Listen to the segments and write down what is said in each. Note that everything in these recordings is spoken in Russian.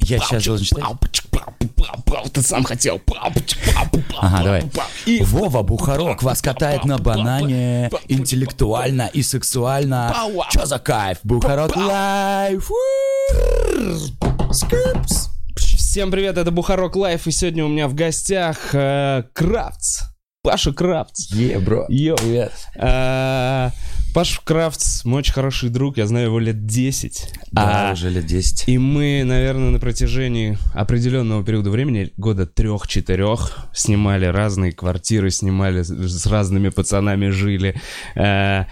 Я сейчас должен читать. Ты сам хотел. Ага, давай. Вова Бухаров вас катает на банане интеллектуально и сексуально. Чё за кайф? Бухарог Лайв. Скрипс. Всем привет, это Бухарог Лайв, и сегодня у меня в гостях э, Кравц. Паша Кравц. Yeah, bro. Yo. Привет. Э, Паша Кравц, мой очень хороший друг, я знаю его лет 10. Да, А, уже лет 10. И мы, наверное, на протяжении определенного периода времени, года трех-четырех, снимали разные квартиры, снимали с, с разными пацанами, жили. Э,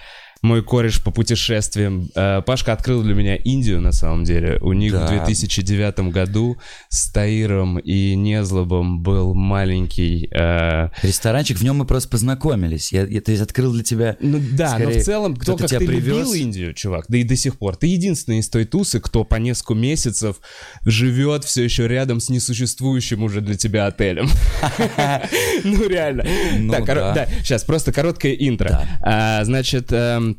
мой кореш по путешествиям. Э, Пашка открыл для меня Индию, на самом деле. У них Да. в 2009 году с Таиром и Незлобом был маленький... э, Ресторанчик, в нем мы просто познакомились. Я, я, то есть открыл для тебя... Ну да, но Скорее, в целом, кто кто-то как тебя ты привез. любил Индию, чувак, да и до сих пор. Ты единственный из той тусы, кто по несколько месяцев живет все еще рядом с несуществующим уже для тебя отелем. Ну реально. Ну Так, да. сейчас просто короткое интро. А, Значит, эм,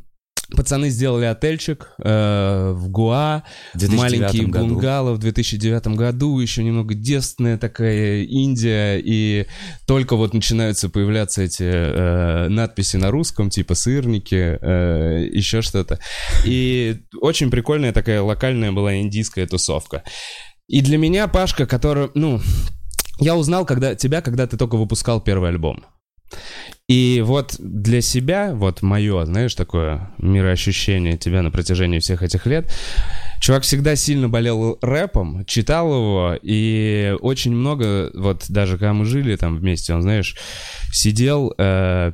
Пацаны сделали отельчик э, в Гуа, В 2009 маленький году. бунгало в 2009 году, еще немного девственная такая Индия, и только вот начинаются появляться эти э, надписи на русском, типа сырники, э, еще что-то. И очень прикольная такая локальная была индийская тусовка. И для меня, Пашка, который, ну, я узнал когда, тебя, когда ты только выпускал первый альбом. И вот для себя, вот мое, знаешь, такое мироощущение тебя на протяжении всех этих лет, чувак всегда сильно болел рэпом, читал его, и очень много, вот даже когда мы жили там вместе, он, знаешь, сидел э,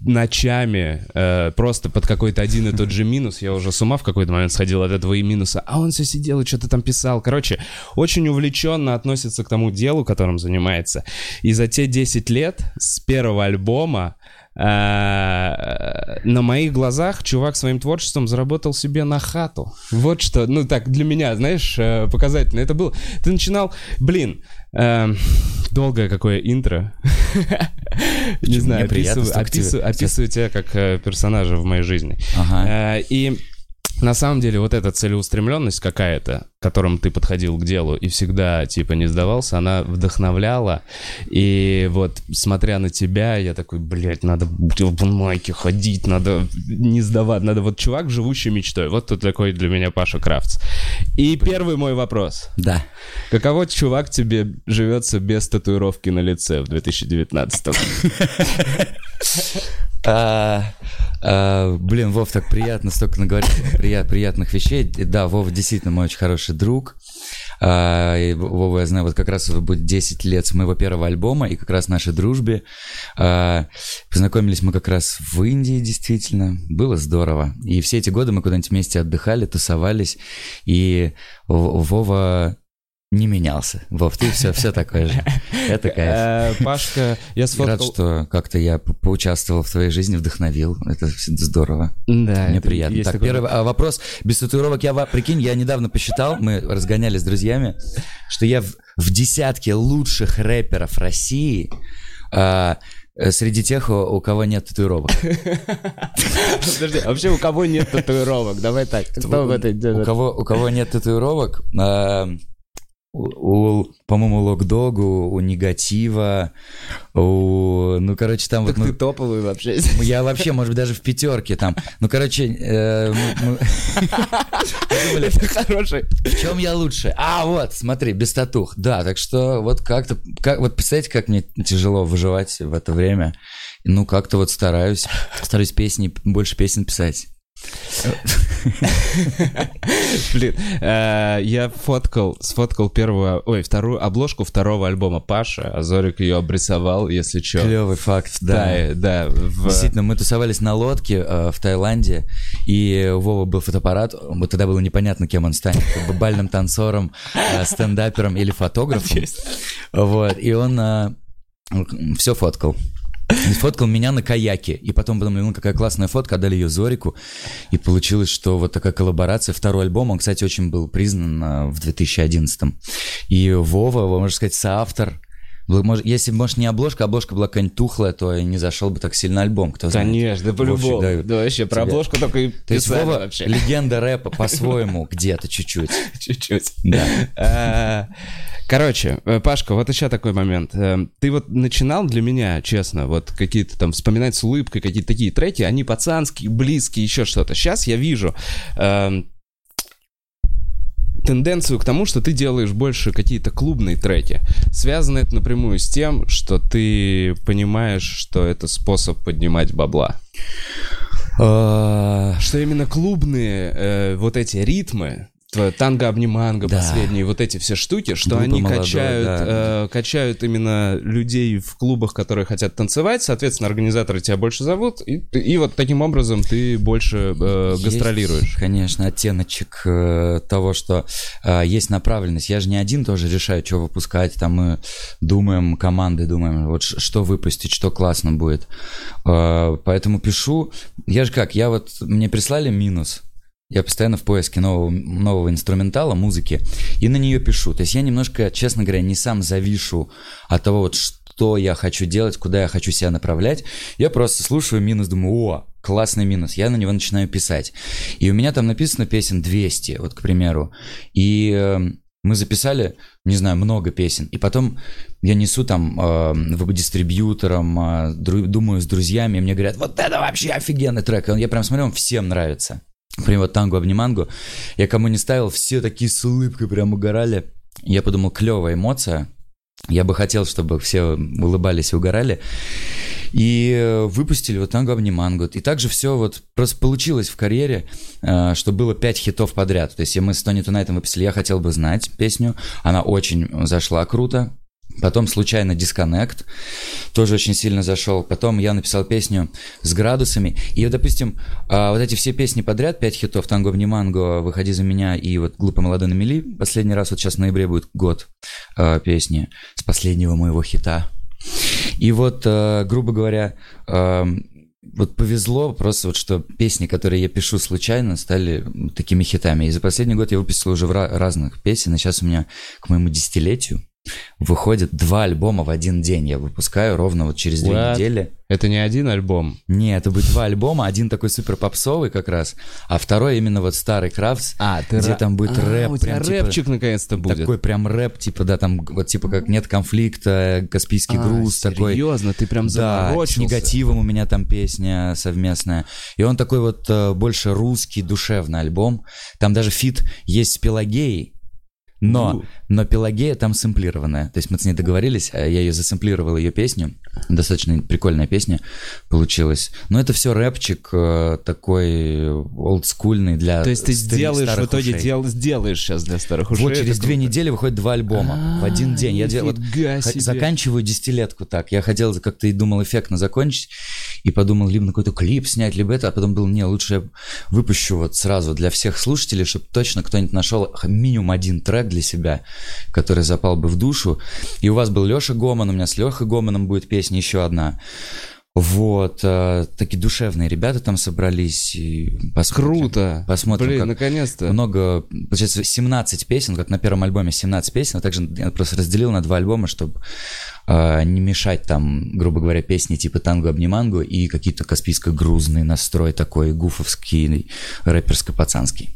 ночами э, просто под какой-то один и тот же минус. Я уже с ума в какой-то момент сходил от этого и минуса. А он все сидел и что-то там писал. Короче, очень увлеченно относится к тому делу, которым занимается. И за те 10 лет с первого альбома э, на моих глазах чувак своим творчеством заработал себе на хату. Вот что, ну так, для меня, знаешь, э, показательно. Это было... Ты начинал... Блин, э, долгое какое интро. Не знаю, описываю, описываю- тебя как э, персонажа в моей жизни. Ага. Э, И на самом деле вот эта целеустремленность какая-то, к которым ты подходил к делу и всегда типа не сдавался, она вдохновляла. И вот смотря на тебя, я такой, блядь, надо в опенмайке ходить, надо не сдавать, надо вот чувак, живущий мечтой. Вот тут такой для меня Паша Крафтс. И первый мой вопрос. Да. Каково, чувак, тебе живется без татуировки на лице в 2019 А, а, блин, Вов, так приятно, столько наговорить прия- приятных вещей. Да, Вова действительно мой очень хороший друг. А, и Вова, я знаю, вот как раз будет 10 лет с моего первого альбома и как раз нашей дружбе. А, Познакомились мы как раз в Индии, действительно. Было здорово. И все эти годы мы куда-нибудь вместе отдыхали, тусовались. И Вова не менялся. Вов, ты все, все такое же. Это кайф. Э, Пашка, я Рад, сфоткал... что как-то я по- поучаствовал в твоей жизни, вдохновил. Это здорово. Да, Мне приятно. Так, первый а, вопрос. Без татуировок я, прикинь, я недавно посчитал, мы разгонялись с друзьями, что я в, десятке лучших рэперов России а, среди тех, у, кого нет татуировок. Подожди, а вообще у кого нет татуировок? Давай так. Кто в этой... У кого, у кого нет татуировок, у, у, по-моему, Локдогу, у Негатива, у... Ну, короче, там Так вот... ты мы- топовый вообще. Я вообще, может быть, даже в пятерке там. Ну, короче, э, мы- мы- Это хороший. в чем я лучше? А, вот, смотри, без татух. Да, так что вот как-то, как, вот представляете, как мне тяжело выживать в это время. Ну, как-то вот стараюсь, стараюсь песни, больше песен писать. Блин, э, я фоткал, сфоткал первую, ой, вторую обложку второго альбома Паша, а Зорик ее обрисовал, если что. Клевый факт, да. Да, да. Действительно, мы тусовались на лодке э, в Таиланде, и у Вова был фотоаппарат, тогда было непонятно, кем он станет, бальным танцором, э, стендапером или фотографом. Вот, и он все фоткал. И Сфоткал меня на каяке. И потом подумали, ну какая классная фотка, отдали ее Зорику. И получилось, что вот такая коллаборация. Второй альбом, он, кстати, очень был признан а, в 2011 И Вова, можно сказать, соавтор Если, может, не обложка, обложка была какая-нибудь тухлая, то и не зашел бы так сильно альбом, кто знает. Конечно, да по-любому. Да. Да вообще, про Тебе. обложку только и То есть Вова вообще. легенда рэпа по-своему где-то чуть-чуть. Чуть-чуть. Да. А, Короче, э, Пашка, вот еще такой момент. Э, Ты вот начинал для меня, честно, вот какие-то там вспоминать с улыбкой, какие-то такие треки, они пацанские, близкие, еще что-то. Сейчас я вижу эм, тенденцию к тому, что ты делаешь больше какие-то клубные треки. Связано это напрямую с тем, что ты понимаешь, что это способ поднимать бабла. А, Что именно клубные э, вот эти ритмы, твое танго-обниманго, Да. последние вот эти все штуки, что Группа они молодой, качают, да. э, качают именно людей в клубах, которые хотят танцевать, соответственно, организаторы тебя больше зовут, и, и вот таким образом ты больше э, Есть, гастролируешь. Конечно, оттеночек э, того, что э, есть направленность. Я же не один тоже решаю, что выпускать. Там мы думаем, командой думаем, вот что выпустить, что классно будет. Э, поэтому пишу. Я же как, я вот, мне прислали минус. Я постоянно в поиске нового, нового инструментала, музыки, и на нее пишу. То есть я немножко, честно говоря, не сам завишу от того, вот что я хочу делать, куда я хочу себя направлять. Я просто слушаю минус, думаю, о, классный минус. Я на него начинаю писать. И у меня там написано песен 200, вот, к примеру. И э, мы записали, не знаю, много песен. И потом я несу там э, в дистрибьютором, э, думаю с друзьями, и мне говорят, вот это вообще офигенный трек. И я прям смотрю, он всем нравится. Например, вот танго обнимангу. Я кому не ставил, все такие с улыбкой прям угорали. Я подумал, клевая эмоция. Я бы хотел, чтобы все улыбались и угорали. И э, выпустили вот танго обнимангу. И также все вот просто получилось в карьере, э, что было пять хитов подряд. То есть мы с Тони Тунайтом выпустили «Я хотел бы знать» песню. Она очень зашла круто. Потом случайно дисконнект, тоже очень сильно зашел. Потом я написал песню с градусами. И, вот, допустим, а, вот эти все песни подряд, пять хитов, «Танго обниманго», «Выходи за меня» и вот «Глупо молодой на мели». Последний раз, вот сейчас в ноябре будет год а, песни с последнего моего хита. И вот, а, грубо говоря, вот повезло просто вот, что песни, которые я пишу случайно, стали такими хитами. И за последний год я выпустил уже в разных песен, и сейчас у меня к моему десятилетию выходит два альбома в один день. Я выпускаю ровно вот через две What? недели. Это не один альбом. Не, это будет два альбома, один такой супер попсовый как раз, а второй именно вот старый Крафтс, А, ты где ра- там будет А, рэп, у тебя прям типа- рэпчик наконец-то будет. такой прям рэп, типа, да, там вот типа как нет конфликта, Каспийский А, груз такой. Серьезно, ты прям Да, с заморочился. негативом у меня там песня совместная. И он такой вот э, больше русский, душевный альбом. Там даже feat есть с Пелагеей. Но, но Пелагея там сэмплированная. То есть мы с ней договорились, а я ее засэмплировал, ее песню. Достаточно прикольная песня получилась. Но это все рэпчик э, такой олдскульный для То есть ты сделаешь, в итоге дел, сделаешь сейчас для старых ушей. Вот через две недели выходит два альбома в один день. Я дел- вот заканчиваю десятилетку так. Я хотел как-то и думал эффектно закончить, и подумал либо на какой-то клип снять, либо это, а потом был, не, лучше я выпущу вот сразу для всех слушателей, чтобы точно кто-нибудь нашел минимум один трек для себя, который запал бы в душу. И у вас был Леша Гоман, у меня с Лехой Гоманом будет песня еще одна. Вот, э, такие душевные ребята там собрались. И посмотрим. Круто. Посмотрим, Блин, наконец-то. много, получается, 17 песен, как на первом альбоме 17 песен, а также я просто разделил на два альбома, чтобы э, не мешать там, грубо говоря, песни типа танго обниманго и какие-то каспийско-грузный настрой такой гуфовский, рэперско-пацанский.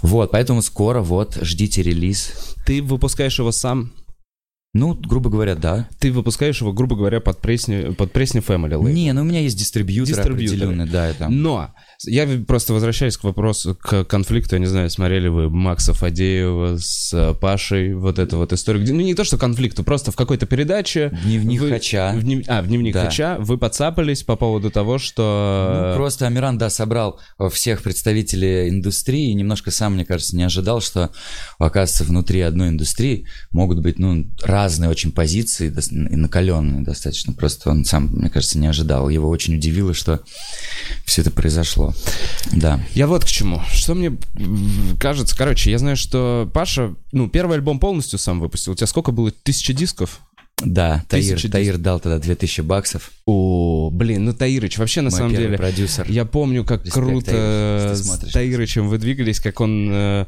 Вот, поэтому скоро, вот, ждите релиз. Ты выпускаешь его сам? Ну, грубо говоря, да. Ты выпускаешь его, грубо говоря, под пресни, под пресни Family Label. Не, ну у меня есть дистрибьютор Дистрибьюторы. да, там. Но я просто возвращаюсь к вопросу, к конфликту. Я не знаю, смотрели вы Макса Фадеева с э, Пашей, вот эту вот историю. где- Ну, не то, что конфликту, просто в какой-то передаче... Дневник вы- Хача. в днев- А, в дневник Да. Хача. Вы подцапались по поводу того, что... Ну, просто Амиран, да, собрал всех представителей индустрии и немножко сам, мне кажется, не ожидал, что, оказывается, внутри одной индустрии могут быть, ну, разные очень позиции и накаленные достаточно. Просто он сам, мне кажется, не ожидал. Его очень удивило, что все это произошло. Да. Я вот к чему. Что мне кажется, короче, я знаю, что Паша, ну, первый альбом полностью сам выпустил. У тебя сколько было? Тысяча дисков? Да, Таир, Таир дал тогда 2000 баксов. О, блин, ну Таирыч, вообще на Мой самом деле... продюсер. Я помню, как Респект, круто Таирыч, с. Таирычем вы двигались, как он... э,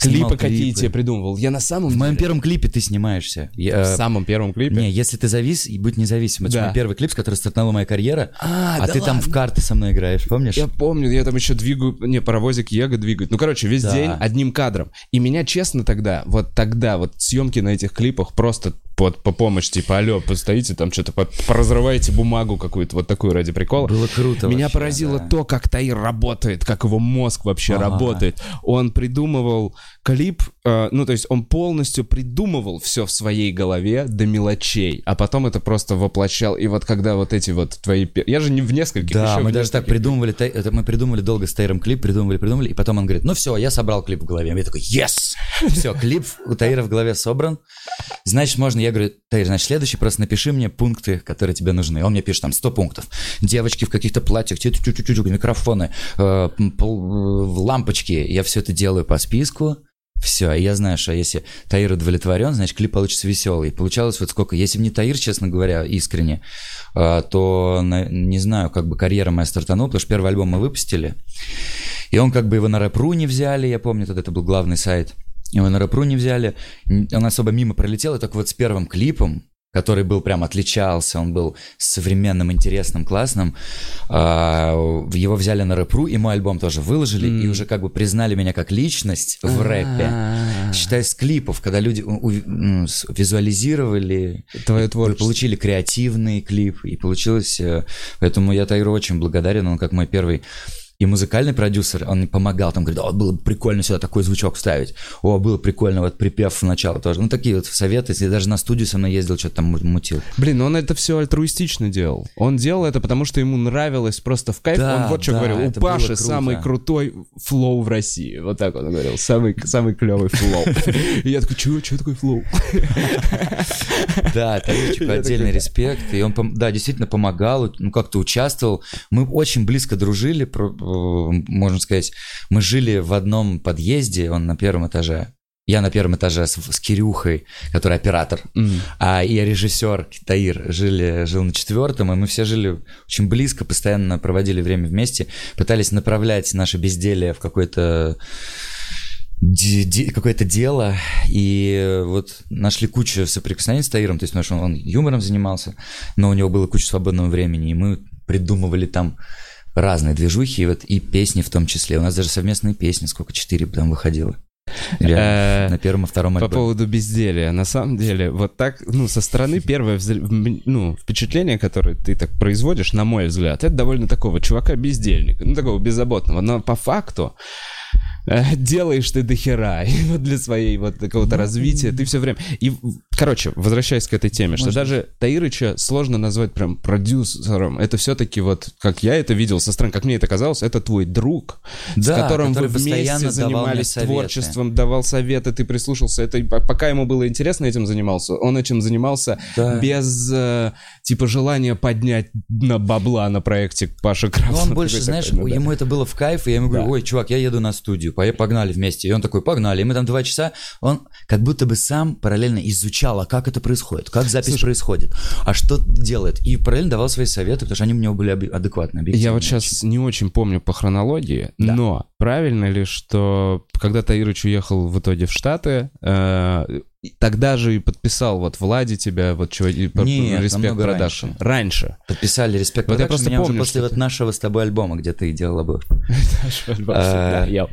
Клипы какие тебе придумывал? Я на самом В моем первом клипе ты снимаешься. Я- В самом первом клипе? Не, если ты завис, и будь независим. Это Да. мой первый клип, с которого стартанула моя карьера. А, А да ты там в ладно? карты со мной играешь, помнишь? Я помню, я там еще двигаю, не, паровозик Его двигает. Ну, короче, весь Да. день одним кадром. И меня, честно, тогда, вот тогда, вот съемки на этих клипах просто вот по помощь, типа, алло, постоите там что-то, по- поразрываете бумагу какую-то, вот такую ради прикола. Было круто Меня вообще, поразило да. то, как Таир работает, как его мозг вообще Ага. работает. Он придумывал клип, э, ну, то есть он полностью придумывал все в своей голове до мелочей, а потом это просто воплощал. И вот когда вот эти вот твои... Я же не в нескольких, Да, мы даже так придумывали, это мы придумали долго с Таиром клип, придумывали, придумывали, и потом он говорит, ну все, я собрал клип в голове. Я такой, yes! Все, клип у Таира в голове собран. Значит, можно, я говорю, Таир, значит, следующий, просто напиши мне пункты, которые тебе нужны. Он мне пишет там 100 пунктов. Девочки в каких-то платьях, микрофоны, э, э, лампочки. Я все это делаю по списку. Все, и я знаю, что если Таир удовлетворен, значит, клип получится веселый. Получалось вот сколько, если бы не Таир, честно говоря, искренне, а, то, не знаю, как бы карьера моя стартанула, потому что первый альбом мы выпустили, и он как бы его на рэп.ру не взяли, я помню, тогда это был главный сайт, его на рэп.ру не взяли, он особо мимо пролетел, и только вот с первым клипом, который был прям отличался, он был современным, интересным, классным. а, Его взяли на рэп.ру, и мой альбом тоже выложили, и уже как бы признали меня как личность в рэпе. А. Считай, с клипов, когда люди визуализировали, Твое творчество. получили креативный клип, и получилось... э, Поэтому я Таиру очень благодарен, он как мой первый и музыкальный продюсер, он помогал, там говорит, о, было бы прикольно сюда такой звучок вставить, о, было прикольно, вот припев в начало тоже. Ну, такие вот советы, если даже на студию со мной ездил, что-то там му- мутил. Блин, ну он это все альтруистично делал. Он делал это, потому что ему нравилось просто в кайф. Да, он вот что да, говорил, у Паши самый крутой flow в России. Вот так он говорил, самый, самый клевый flow. И я такой, чего, чего такой flow? Да, Таирчику Я отдельный респект. И он, да, действительно помогал, ну, как-то участвовал. Мы очень близко дружили, можно сказать. Мы жили в одном подъезде, он на первом этаже. Я на первом этаже с, с Кирюхой, который оператор, а и режиссер Таир жили, жил на четвертом, и мы все жили очень близко, постоянно проводили время вместе, пытались направлять наше безделие в де- какое-то дело, и вот нашли кучу соприкосновений с Таиром, то есть потому что он, он юмором занимался, но у него было куча свободного времени, и мы придумывали там разные движухи, и вот и песни в том числе. У нас даже совместные песни, сколько, четыре там выходило. Реально, Э, на первом и втором По поводу безделия. На самом деле, вот так, ну, со стороны первое ну, впечатление, которое ты так производишь, на мой взгляд, это довольно такого чувака-бездельника, ну, такого беззаботного. Но по факту делаешь ты дохера. И вот для своей вот какого-то развития ты все время... И, короче, возвращаясь к этой теме, что даже Таирыча сложно назвать прям продюсером. Это все-таки вот, как я это видел со стороны, как мне это казалось, это твой друг, с которым вы вместе занимались творчеством, давал советы, ты прислушался. Это пока ему было интересно этим занимался, он этим занимался Да. без э, типа желания поднять на бабла на проекте Паши Ну, Кравцева. он больше, знаешь, такой, ну да. ему это было в кайф, и я ему говорю, Да. ой, чувак, я еду на студию, пое- погнали вместе. И он такой, погнали. И мы там два часа, он как будто бы сам параллельно изучал, а как это происходит, как запись происходит, а что делает. И параллельно давал свои советы, потому что они у него были адекватные, Я вот сейчас не очень помню по хронологии, но правильно ли, что когда Таирыч уехал в итоге в Штаты, э, тогда же и подписал вот Влади тебя, вот чего, и по- Нет, Respect Production. раньше. Раньше. Подписали респект Вот я просто меня уже помню, после вот нашего с тобой альбома, где ты делал обложку. Да, А, я-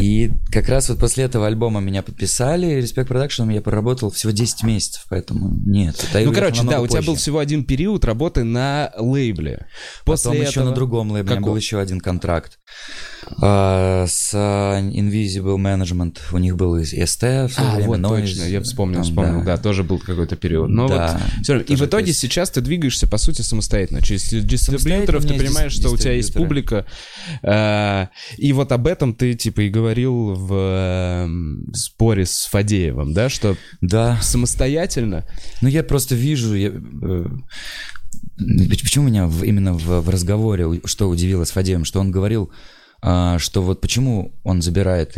И как раз вот после этого альбома меня подписали, Respect Production я проработал всего 10 месяцев, поэтому нет. Ну, короче, да, у тебя был всего один период работы на лейбле. После Потом еще на другом лейбле был еще один контракт а, с а, Invisible Management. У них был и СТ А, вот точно, я вспомнил, там, вспомнил, да. тоже был какой-то период. Но Да, вот всё равно. И в итоге то есть- сейчас ты двигаешься, по сути, самостоятельно. Через дистрибьюторов ты понимаешь, что у тебя есть публика. э, И вот об этом ты, типа, и говорил в эм, споре с Фадеевым, да, что Да, самостоятельно... ну я просто вижу, я, э, почему меня в- именно в, в разговоре, что удивило с Фадеем, что он говорил что вот почему он забирает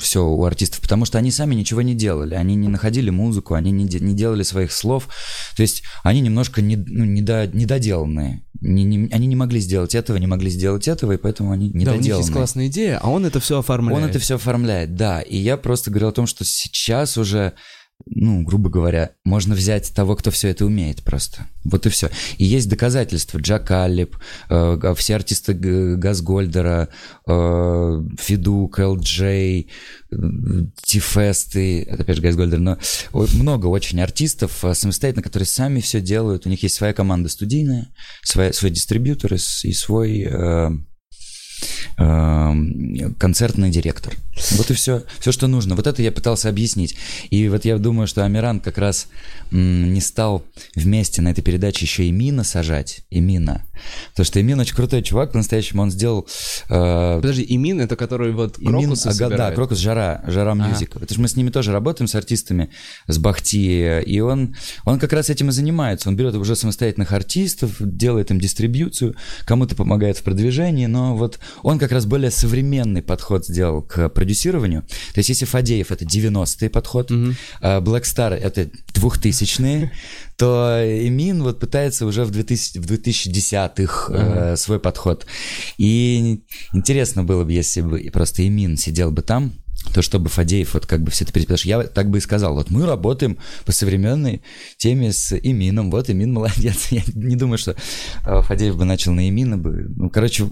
все у артистов, потому что они сами ничего не делали, они не находили музыку, они не, не делали своих слов, то есть они немножко не, ну, недо, недоделанные, не, не, они не могли сделать этого, не могли сделать этого, и поэтому они недоделанные. Да, у них есть классная идея, а он это все оформляет. Он это все оформляет, да, и я просто говорил о том, что сейчас уже ну, грубо говоря, можно взять того, кто все это умеет просто. Вот и все. И есть доказательства. Джак Аллип, э, все артисты Газгольдера, э, Фидук, Элджей, Тифесты, это опять же Газгольдер, но много очень артистов э, самостоятельно, которые сами все делают. У них есть своя команда студийная, своя, свой дистрибьютор и свой э, Эм, концертный директор. Вот и все, все, что нужно. Вот это я пытался объяснить. И вот я думаю, что Амиран как раз не стал вместе на этой передаче еще Эмина сажать. Эмина. Потому что Эмин очень крутой чувак, по-настоящему он сделал... Э, Подожди, Эмин это который вот Крокус ага, Да, Крокус Жара, Жара Music. Ага. Это же мы с ними тоже работаем, с артистами, с Бахти, и он, он как раз этим и занимается. Он берет уже самостоятельных артистов, делает им дистрибьюцию, кому-то помогает в продвижении, но вот он как раз более современный подход сделал к продюсированию. То есть если Фадеев это 90-й подход, угу. Black Star это 2000-е, то Эмин вот пытается уже в, 2000, в 2010-х uh-huh. э, свой подход. И интересно было бы, если бы просто Эмин сидел бы там, то чтобы Фадеев вот как бы все это переписал. Я так бы и сказал, вот мы работаем по современной теме с Имином, вот Имин молодец. Я не думаю, что э, Фадеев бы начал на Имина бы. Ну, короче,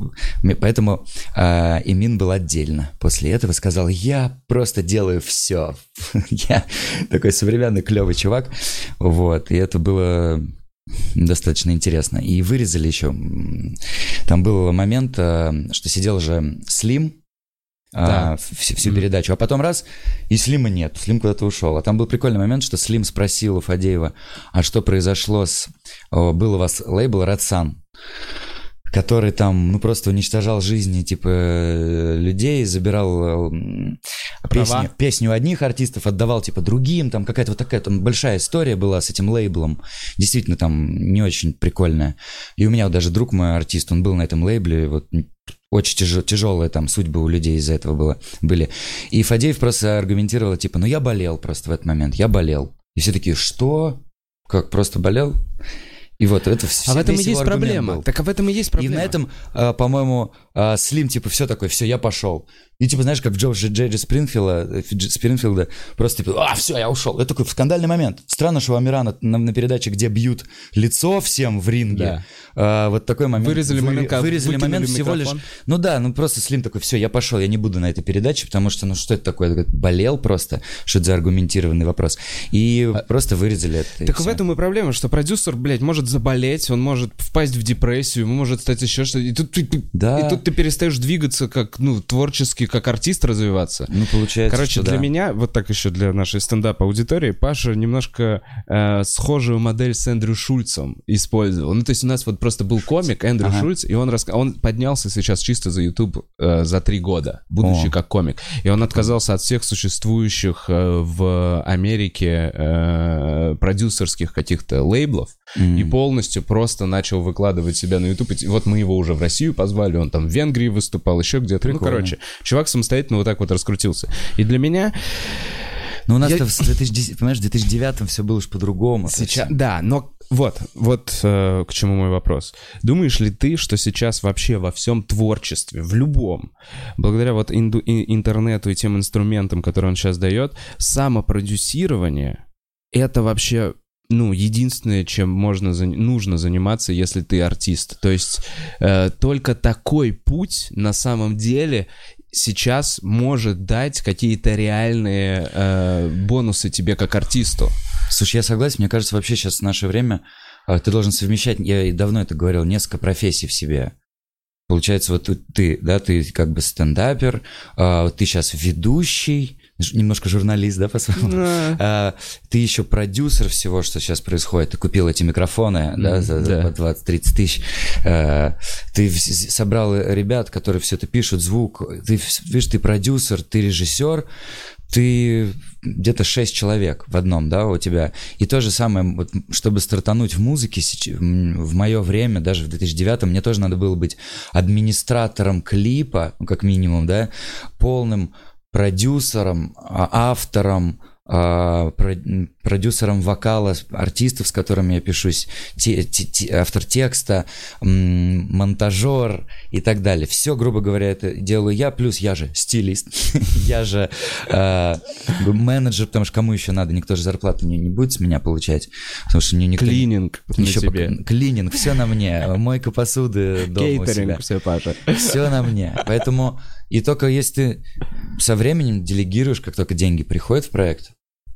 поэтому э, Имин был отдельно. После этого сказал, я просто делаю все. я такой современный клевый чувак. Вот, и это было достаточно интересно. И вырезали еще. Там был момент, э, что сидел же Слим, да. а, всю, всю передачу. А потом раз, и Слима нет, Слим куда-то ушел. А там был прикольный момент, что Слим спросил у Фадеева, а что произошло с... О, был у вас лейбл Радсан, который там, ну, просто уничтожал жизни, типа, э, людей, забирал э, песню, песню одних артистов, отдавал, типа, другим, там какая-то вот такая там большая история была с этим лейблом, действительно там не очень прикольная. И у меня вот даже друг мой артист, он был на этом лейбле, вот очень тяж, тяжелые там судьбы у людей из-за этого было, были. И Фадеев просто аргументировал, типа, ну я болел просто в этот момент, я болел. И все такие, что? Как, просто болел? И вот это все. А в этом и есть проблема. Был. Так а в этом и есть проблема. И на этом, а, по-моему, а, Слим, типа, все такое, все, я пошел. И типа, знаешь, как Джорджа Джейджи Спрингфилда, Спрингфилда, просто типа, а, все, я ушел. Это такой скандальный момент. Странно, что у Амирана на, на передаче, где бьют лицо всем в ринге, да. а, вот такой момент. Вырезали вы, момент, Вырезали момент всего лишь. Ну да, ну просто Слим такой, все, я пошел, я не буду на этой передаче, потому что, ну что это такое? Болел просто, что это за аргументированный вопрос. И а... просто вырезали это. Так в этом и проблема, что продюсер, блядь, может заболеть, он может впасть в депрессию, может стать еще что-то. И тут, да. и тут ты перестаешь двигаться как, ну, творчески, как артист развиваться. Ну, получается, Короче, что для да. меня, вот так еще для нашей стендап-аудитории, Паша немножко э, схожую модель с Эндрю Шульцем использовал. Ну, то есть у нас вот просто был комик Эндрю ага. Шульц, и он, рас... он поднялся сейчас чисто за YouTube э, за три года, будучи О. как комик. И он отказался от всех существующих э, в Америке э, продюсерских каких-то лейблов mm. и полностью просто начал выкладывать себя на YouTube. И вот мы его уже в Россию позвали, он там в Венгрии выступал, еще где-то. Ну, короче, чувак самостоятельно вот так вот раскрутился. И для меня... Ну, у нас я... в 2010, понимаешь, в 2009 все было уж по-другому. Сейчас, да, но вот, вот э, к чему мой вопрос. Думаешь ли ты, что сейчас вообще во всем творчестве, в любом, благодаря вот инду, интернету и тем инструментам, которые он сейчас дает, самопродюсирование это вообще ну, единственное, чем можно, нужно заниматься, если ты артист. То есть э, только такой путь на самом деле сейчас может дать какие-то реальные э, бонусы тебе как артисту. Слушай, я согласен, мне кажется, вообще сейчас в наше время э, ты должен совмещать, я давно это говорил, несколько профессий в себе. Получается, вот ты, да, ты как бы стендапер, э, ты сейчас ведущий, немножко журналист, да, по-своему. Да. А, ты еще продюсер всего, что сейчас происходит. Ты купил эти микрофоны, да, за, да. 20-30 тысяч. А, ты собрал ребят, которые все это пишут, звук. Ты, видишь, ты продюсер, ты режиссер, ты где-то шесть человек в одном, да, у тебя. И то же самое, вот, чтобы стартануть в музыке в мое время, даже в 2009 мне тоже надо было быть администратором клипа, ну, как минимум, да, полным продюсером, а, автором, а, продюсером вокала артистов, с которыми я пишусь, те, те, те, автор текста, монтажер и так далее. Все, грубо говоря, это делаю я, плюс я же стилист, я же э, менеджер, потому что кому еще надо, никто же зарплату не, не будет с меня получать, потому что мне никто... Клининг еще себе. Пока, клининг, все на мне, мойка посуды дома Кейтеринг, все, Паша. Все на мне, поэтому и только если ты со временем делегируешь, как только деньги приходят в проект,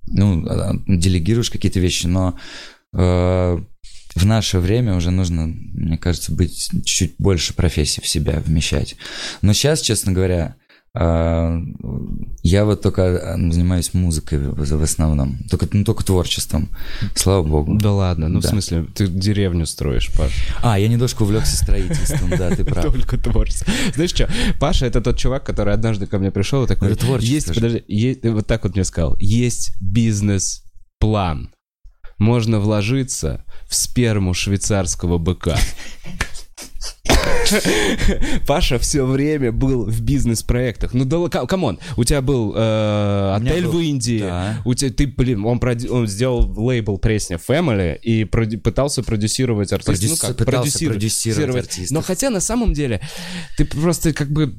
ну, а, делегируешь какие-то вещи, но э, в наше время уже нужно, мне кажется, быть чуть больше профессий в себя вмещать. Но сейчас, честно говоря, а, я вот только а, занимаюсь музыкой в основном, только, ну, только творчеством, слава богу. Да ладно, ну да. в смысле, ты деревню строишь, Паш. А, я недвижкой увлекся строительством, да, ты прав. Только творчество. Знаешь что, Паша это тот чувак, который однажды ко мне пришел и такой, есть, подожди, вот так вот мне сказал, есть бизнес-план, можно вложиться в сперму швейцарского быка. Паша все время был в бизнес-проектах. Ну, да, come on, у тебя был э, отель был, в Индии, да. у тебя, ты, блин, он, проди, он сделал лейбл Пресня Family и проди, пытался продюсировать артистов. Продюс, ну как, продюсировать, продюсировать артистов. Но хотя на самом деле ты просто как бы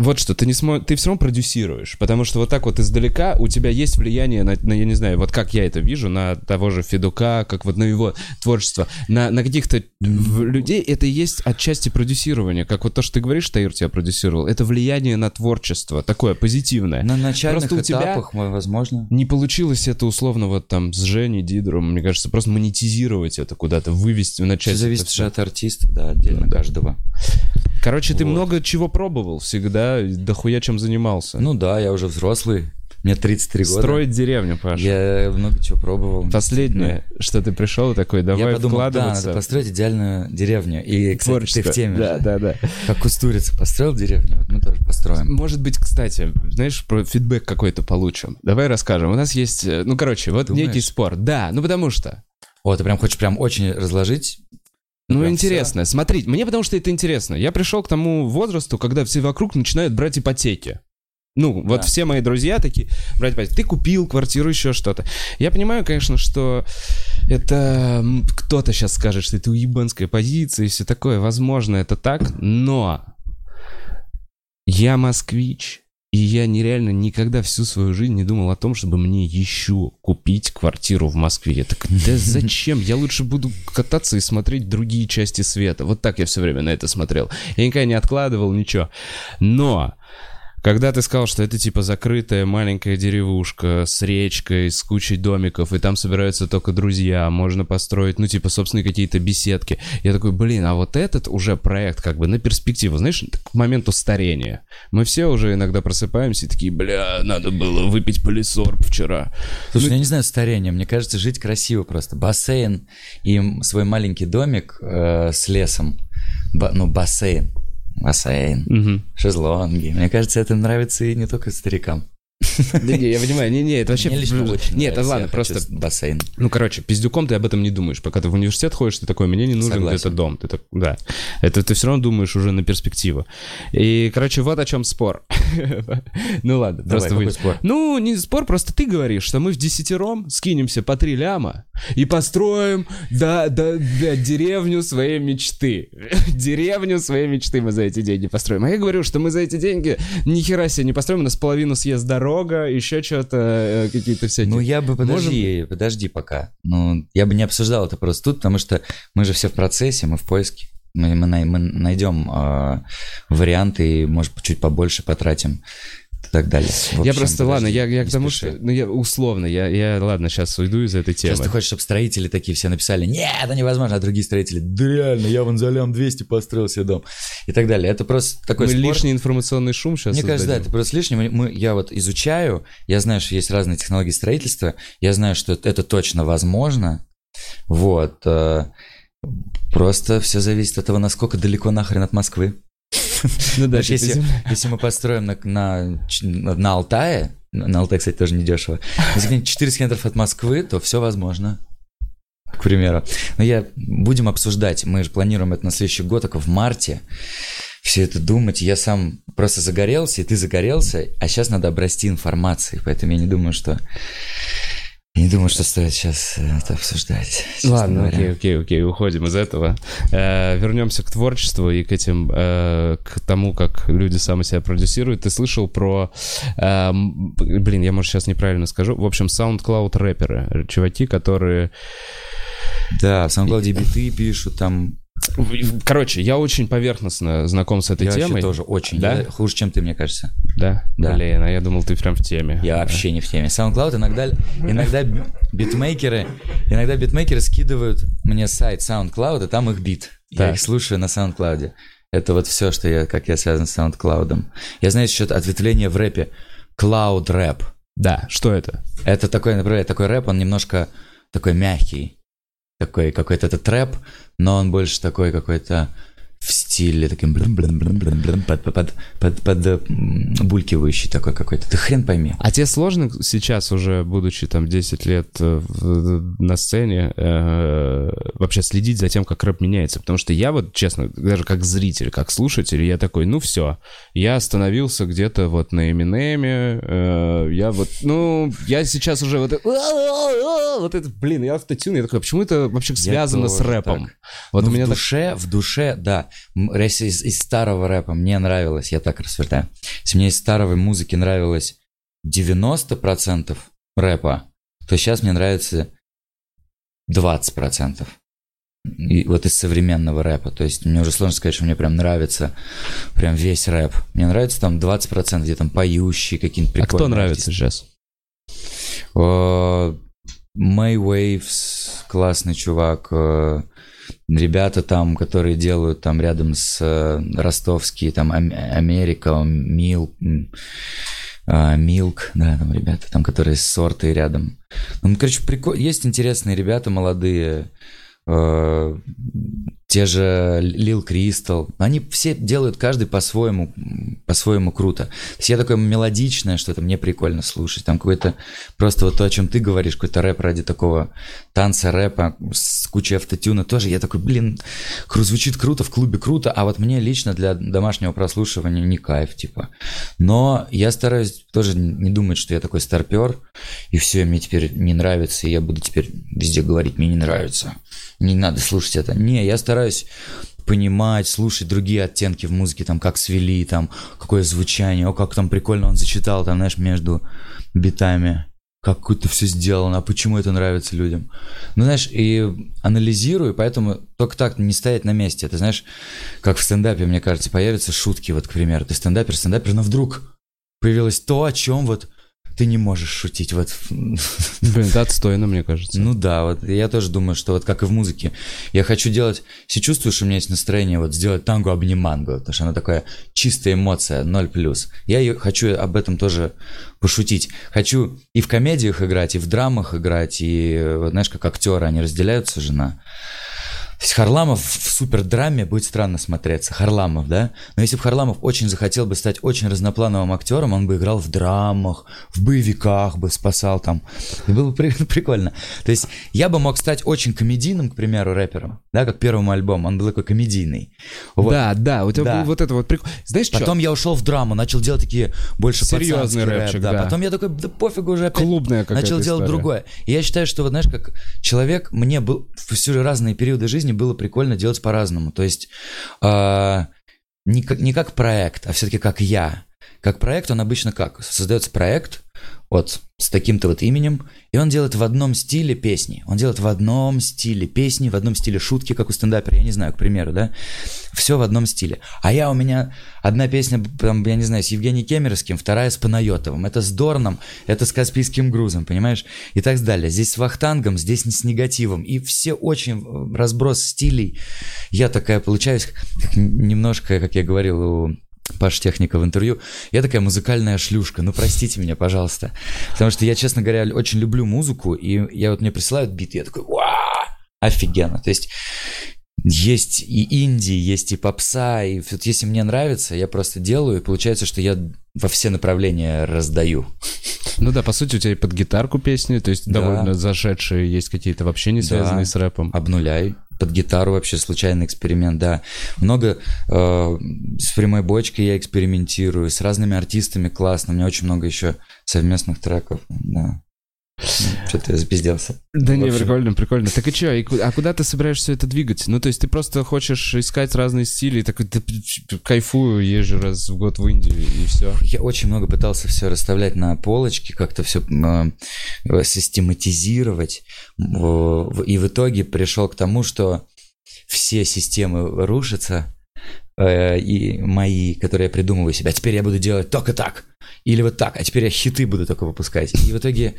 вот что, ты не смо... ты все равно продюсируешь, потому что вот так вот издалека у тебя есть влияние на, на, я не знаю, вот как я это вижу, на того же Федука, как вот на его творчество, на, на каких-то людей это и есть отчасти продюсирование, как вот то, что ты говоришь, Таир тебя продюсировал, это влияние на творчество, такое позитивное. На начальных просто у этапах, тебя возможно. Не получилось это условно вот там с Женей Дидером, мне кажется, просто монетизировать это куда-то, вывести, начать. Все зависит же от артиста, да, отдельно ну, каждого. Короче, вот. ты много чего пробовал всегда, дохуя чем занимался. Ну да, я уже взрослый. Мне 33 года. Строить деревню, Паша. Я много чего пробовал. Последнее, что ты пришел такой, давай Я подумал, да, надо построить идеальную деревню. И, кстати, Творчество. ты в теме Да, же. да, да. Как Кустурица построил деревню, вот мы тоже построим. Может быть, кстати, знаешь, про фидбэк какой-то получим. Давай расскажем. У нас есть, э, ну, короче, вот Думаешь? некий спор. Да, ну потому что... О, ты прям хочешь прям очень разложить ну, Прям интересно. Все. Смотри, мне потому что это интересно. Я пришел к тому возрасту, когда все вокруг начинают брать ипотеки. Ну, вот да. все мои друзья такие, брать ипотеки. Ты купил квартиру, еще что-то. Я понимаю, конечно, что это кто-то сейчас скажет, что это уебанская позиция и все такое. Возможно, это так, но я москвич. И я нереально никогда всю свою жизнь не думал о том, чтобы мне еще купить квартиру в Москве. Я так, да зачем? Я лучше буду кататься и смотреть другие части света. Вот так я все время на это смотрел. Я никогда не откладывал ничего. Но когда ты сказал, что это типа закрытая маленькая деревушка с речкой, с кучей домиков, и там собираются только друзья, можно построить, ну, типа, собственные какие-то беседки. Я такой, блин, а вот этот уже проект как бы на перспективу, знаешь, к моменту старения. Мы все уже иногда просыпаемся и такие, бля, надо было выпить полисорб вчера. Слушай, ну, я не знаю старение, мне кажется, жить красиво просто. Бассейн и свой маленький домик э, с лесом, Ба, ну, бассейн бассейн, угу. шезлонги. Мне кажется, это нравится и не только старикам. Да не, я понимаю, не-не, это вообще... Очень Нет, это ладно, просто... Бассейн. Ну, короче, пиздюком ты об этом не думаешь. Пока ты в университет ходишь, ты такой, мне не нужен где-то дом. Ты так, да. Это ты все равно думаешь уже на перспективу. И, короче, вот о чем спор. Ну ладно, просто вы... спор? Ну, не спор, просто ты говоришь, что мы в десятером скинемся по три ляма и построим да, да, да, деревню своей мечты. Деревню своей мечты мы за эти деньги построим. А я говорю, что мы за эти деньги ни хера себе не построим, у нас половину съезд дорога, еще что-то, э, какие-то всякие... Ну я бы, подожди, Можем... подожди пока. Ну, я бы не обсуждал это просто тут, потому что мы же все в процессе, мы в поиске. Мы, мы, мы найдем э, варианты и, может, чуть побольше потратим так далее. общем, я просто, ладно, я, я к тому, что, ну, я условно, я, я, ладно, сейчас уйду из этой темы. Сейчас ты хочешь, чтобы строители такие все написали, нет, это невозможно, а другие строители, да реально, я вон за лям 200 построил себе дом, и так далее. Это просто такой Мы спорт. лишний информационный шум сейчас Мне кажется, да, это просто лишний. Мы, мы, я вот изучаю, я знаю, что есть разные технологии строительства, я знаю, что это точно возможно, вот, э, просто все зависит от того, насколько далеко нахрен от Москвы. Ну да, типа если, мы построим на, на Алтае, на Алтае, кстати, тоже недешево, если где-нибудь 400 километров от Москвы, то все возможно. К примеру. Но я будем обсуждать. Мы же планируем это на следующий год, только в марте. Все это думать. Я сам просто загорелся, и ты загорелся, а сейчас надо обрасти информацией. Поэтому я не думаю, что... Не думаю, что стоит сейчас это обсуждать. Ладно, говоря. окей, окей, окей, уходим из этого. Э, вернемся к творчеству и к этим, э, к тому, как люди сами себя продюсируют. Ты слышал про, э, блин, я, может, сейчас неправильно скажу. В общем, SoundCloud рэперы, чуваки, которые Да, в SoundCloud биты пишут, там... Короче, я очень поверхностно знаком с этой я темой. тоже очень. Да? Я хуже, чем ты, мне кажется. Да? Да. Блин, а я думал, ты прям в теме. Я вообще не в теме. SoundCloud иногда, иногда битмейкеры, иногда битмейкеры скидывают мне сайт SoundCloud, и там их бит. Я Так. их слушаю на SoundCloud. Это вот все, что я, как я связан с SoundCloud. Я знаю еще ответвление в рэпе. Cloud рэп. Да, что это? Это такой, например, такой рэп, он немножко такой мягкий. Такой какой-то это трэп, но он больше такой какой-то в стиле таким блин блин блин блин блин под, под, под, под, булькивающий такой какой-то. Ты хрен пойми. А тебе сложно сейчас уже, будучи там 10 лет э, в- на сцене, э, вообще следить за тем, как рэп меняется? Потому что я вот, честно, даже как зритель, как слушатель, я такой, ну все, я остановился где-то вот на Эминеме, э, я вот, ну, я сейчас уже вот, вот это, блин, я автотюн, я такой, а почему это вообще связано с рэпом? так. Вот Ну, у меня в так- душе, в душе, да. Если из, из старого рэпа мне нравилось, я так расцветаю. Если мне из старой музыки нравилось 90% рэпа, то сейчас мне нравится 20%. И вот из современного рэпа. То есть мне уже сложно сказать, что мне прям нравится прям весь рэп. Мне нравится там 20%, где там поющие какие-нибудь А прикольные кто нравится сейчас? Э, May Waves, классный чувак. Ребята там, которые делают там рядом с э, ростовские, там Ам- Америка, Мил, а, Милк, да, там ребята, там, которые с сортой рядом. Ну, короче, прикол... есть интересные ребята молодые, э, те же Лил Кристал, они все делают каждый по-своему, по-своему круто. То есть я такое мелодичное, что это мне прикольно слушать. Там какой-то просто вот то, о чем ты говоришь, какой-то рэп ради такого танца рэпа с кучей автотюна тоже. Я такой, блин, звучит круто, в клубе круто, а вот мне лично для домашнего прослушивания не кайф, типа. Но я стараюсь тоже не думать, что я такой старпер, и все, мне теперь не нравится, и я буду теперь везде говорить, мне не нравится. Не надо слушать это. Не, я стараюсь понимать, слушать другие оттенки в музыке, там, как свели, там, какое звучание, о, как там прикольно он зачитал, там, знаешь, между битами, как это все сделано, а почему это нравится людям. Ну, знаешь, и анализирую, поэтому только так не стоять на месте. Ты знаешь, как в стендапе, мне кажется, появятся шутки, вот, к примеру, ты стендапер, стендапер, но вдруг появилось то, о чем вот ты не можешь шутить. Вот Блин, это отстойно, мне кажется. ну да, вот я тоже думаю, что вот как и в музыке. Я хочу делать, если чувствую, что у меня есть настроение, вот сделать танго обниманго, потому что она такая чистая эмоция, ноль плюс. Я ее хочу об этом тоже пошутить. Хочу и в комедиях играть, и в драмах играть, и вот знаешь, как актеры, они разделяются жена. То есть Харламов в супердраме будет странно смотреться. Харламов, да? Но если бы Харламов очень захотел бы стать очень разноплановым актером, он бы играл в драмах, в боевиках бы спасал там. И было бы при- прикольно. То есть я бы мог стать очень комедийным, к примеру, рэпером, да, как первому альбому. Он был такой комедийный. Вот. Да, да, у тебя Да. был вот это вот прикол. Знаешь, Потом что? я ушел в драму, начал делать такие больше Серьезный рэп, рэпчик, да. да. Потом я такой, да пофигу уже опять. Клубная Начал делать история. другое. И я считаю, что вот знаешь, как человек, мне был все разные периоды жизни было прикольно делать по-разному. То есть а, не, как, не как проект, а все-таки как я. Как проект, он обычно как? Создается проект, вот с таким-то вот именем, и он делает в одном стиле песни. Он делает в одном стиле песни, в одном стиле шутки, как у стендапера, я не знаю, к примеру, да? Все в одном стиле. А я у меня одна песня, там, я не знаю, с Евгением Кемеровским, вторая с Панайотовым. Это с Дорном, это с Каспийским грузом, понимаешь? И так далее. Здесь с Вахтангом, здесь с негативом. И все очень э, разброс стилей. Я такая получаюсь, немножко, как я говорил у Паш Техника в интервью. Я такая музыкальная шлюшка. Ну, простите меня, пожалуйста. Потому что я, честно говоря, очень люблю музыку, и я вот мне присылают бит, я такой, вау, офигенно. То есть есть и инди, есть и попса, и вот если мне нравится, я просто делаю, и получается, что я во все направления раздаю. Ну да, по сути, у тебя и под гитарку песни, то есть Да. довольно зашедшие, есть какие-то вообще не Да. связанные с рэпом. Обнуляй. Под гитару вообще случайный эксперимент, да. Много э, с прямой бочкой я экспериментирую, с разными артистами классно. У меня очень много еще совместных треков, да. Что-то я запизделся. Да не, прикольно, прикольно. Так и что, а куда ты собираешься это двигать? Ну, то есть ты просто хочешь искать разные стили, и такой, да, кайфую, езжу раз в год в Индию, и все. Я очень много пытался все расставлять на полочке, как-то все систематизировать. В- И в итоге пришел к тому, что все системы рушатся, э, и мои, которые я придумываю себе, а теперь я буду делать только так, или вот так, а теперь я хиты буду только выпускать. И в итоге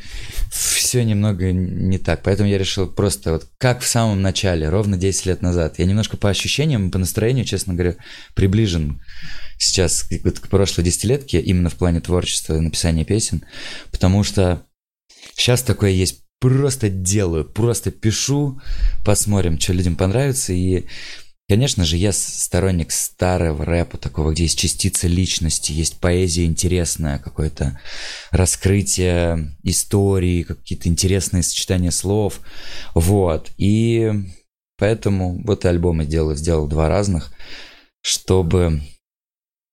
все немного не так. Поэтому я решил просто вот как в самом начале, ровно 10 лет назад. Я немножко по ощущениям, по настроению, честно говоря, приближен сейчас вот к прошлой десятилетке, именно в плане творчества, написания песен, потому что сейчас такое есть. Просто делаю, просто пишу, посмотрим, что людям понравится. И, конечно же, я сторонник старого рэпа, такого, где есть частица личности, есть поэзия интересная, какое-то раскрытие истории, какие-то интересные сочетания слов. Вот. И поэтому вот и альбомы делал, сделал два разных, чтобы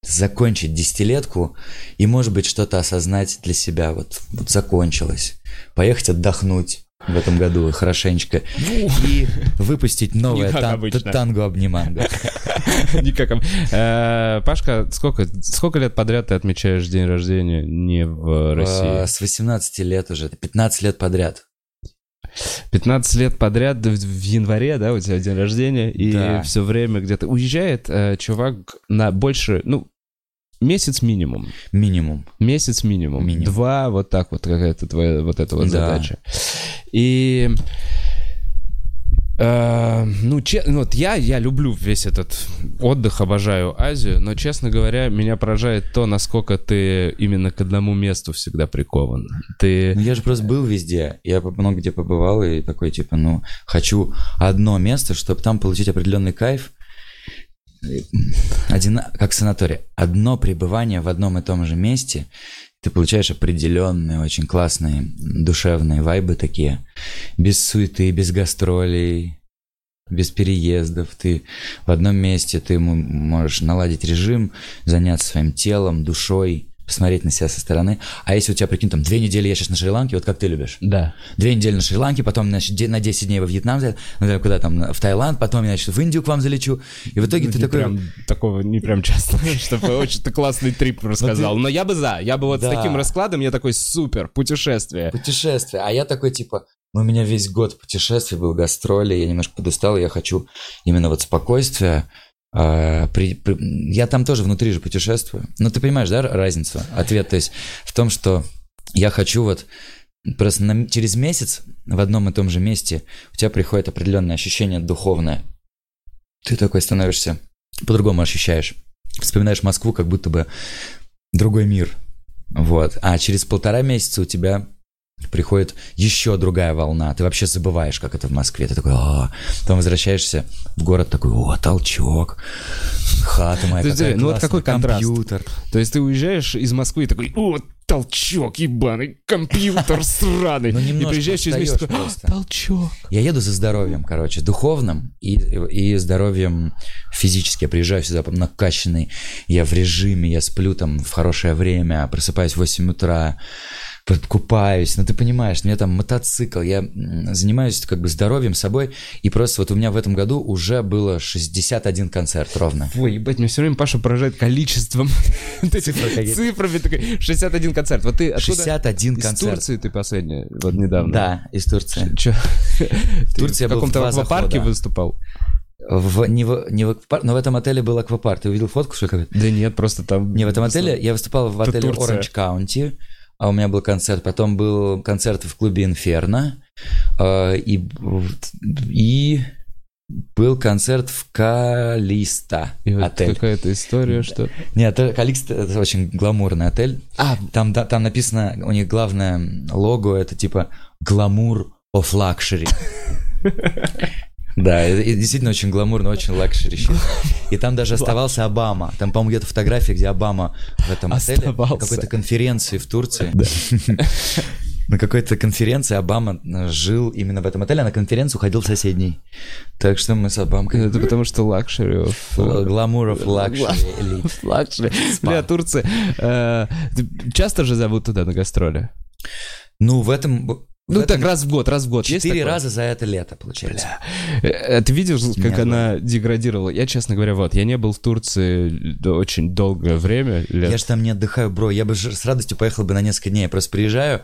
закончить десятилетку и, может быть, что-то осознать для себя. Вот, вот закончилось. Поехать отдохнуть в этом году хорошенечко и выпустить новое тан- танго обниманго. Никак. Э, Пашка, сколько, сколько лет подряд ты отмечаешь день рождения не в Э, России? С 18 лет уже, 15 лет подряд. 15 лет подряд в в январе, да, у тебя день рождения, и Да. все время где-то уезжает э, чувак на больше, ну, месяц минимум. Минимум. Месяц минимум. Минимум. Два, вот так вот, какая-то твоя вот эта вот Да. задача. И... э, ну, че- ну, вот я, я люблю весь этот отдых, обожаю Азию, но, честно говоря, меня поражает то, насколько ты именно к одному месту всегда прикован. Ты... Ну, я же просто был везде. Я много где побывал и такой, типа, ну, хочу одно место, чтобы там получить определенный кайф. Один, как санаторий. Одно пребывание в одном и том же месте, ты получаешь определенные, очень классные, душевные вайбы такие. Без суеты, без гастролей, без переездов. Ты в одном месте, ты можешь наладить режим, заняться своим телом, душой, посмотреть на себя со стороны. А если у тебя, прикинь, там две недели я сейчас на Шри-Ланке, вот как ты любишь? Да. Две недели на Шри-Ланке, потом значит, на 10 дней во Вьетнам, ну, да, куда там, в Таиланд, потом я, значит, в Индию к вам залечу. И в итоге Ну, ты такой... прям такого не прям часто, чтобы очень ты классный трип рассказал. Но я бы за, я бы вот с таким раскладом, я такой супер, путешествие. Путешествие. А я такой, типа, ну, у меня весь год путешествий был, гастроли, я немножко подустал, я хочу именно вот спокойствия. А, при- при- я там тоже внутри же путешествую. Ну, ты понимаешь, да, разницу? Ответ, то есть в том, что я хочу вот просто на- через месяц в одном и том же месте у тебя приходит определенное ощущение духовное. Ты такой становишься, по-другому ощущаешь. Вспоминаешь Москву, как будто бы другой мир. Вот. А через полтора месяца у тебя приходит еще другая волна. Ты вообще забываешь, как это в Москве. Ты такой, «А». потом возвращаешься в город такой, о, толчок, хата моя, какая ну вот какой контраст. компьютер. То есть ты уезжаешь из Москвы и такой, о, толчок ебаный, компьютер сраный. Ну, И приезжаешь через месяц такой, «А, просто. толчок. Я еду за здоровьем, короче, духовным и, и здоровьем физически. Я приезжаю сюда накачанный, я в режиме, я сплю там в хорошее время, просыпаюсь в 8 утра, купаюсь, ну ты понимаешь, у меня там мотоцикл, я занимаюсь как бы здоровьем собой, и просто вот у меня в этом году уже было 61 концерт ровно. Ой, ебать, меня все время Паша поражает количеством Цифры цифрами. такой, 61 концерт. Вот ты откуда? 61 Из концерт. Турции ты последний, вот недавно. Да, из Турции. Чё? Ты Турции я в был в каком-то аквапарке выступал? В, не, в, не в аквапарк, но в этом отеле был аквапарк. Ты увидел фотку, что ли? Да нет, просто там... Не, в этом отеле я выступал в отеле. Orange County, а у меня был концерт, потом был концерт в клубе Инферно, э, и, и был концерт в Калиста И вот отель. какая-то история, что... Нет, Калиста это очень гламурный отель. А, Там, да, там написано, у них главное лого, это типа glamour of luxury. Да, и, и действительно очень гламурно, очень luxury shit. И там даже оставался Обама. Там, по-моему, где-то фотография, где Обама в этом отеле. на какой-то конференции в Турции. На какой-то конференции Обама э, жил именно в этом отеле, а на конференцию ходил в соседний. Так что мы с Обамкой... Это потому что luxury. Glamour of luxury. Luxury. Бля, Турция. э, Часто же зовут туда на гастроли? Ну, в этом... Ну, этом так раз в год, раз в год. Четыре раза за это лето, получается. Э, Ты видишь, как Нет, она деградировала? Я, честно говоря, вот, я не был в Турции очень долгое время. лет. Я же там не отдыхаю, бро. Я бы с радостью поехал бы на несколько дней. Я просто приезжаю.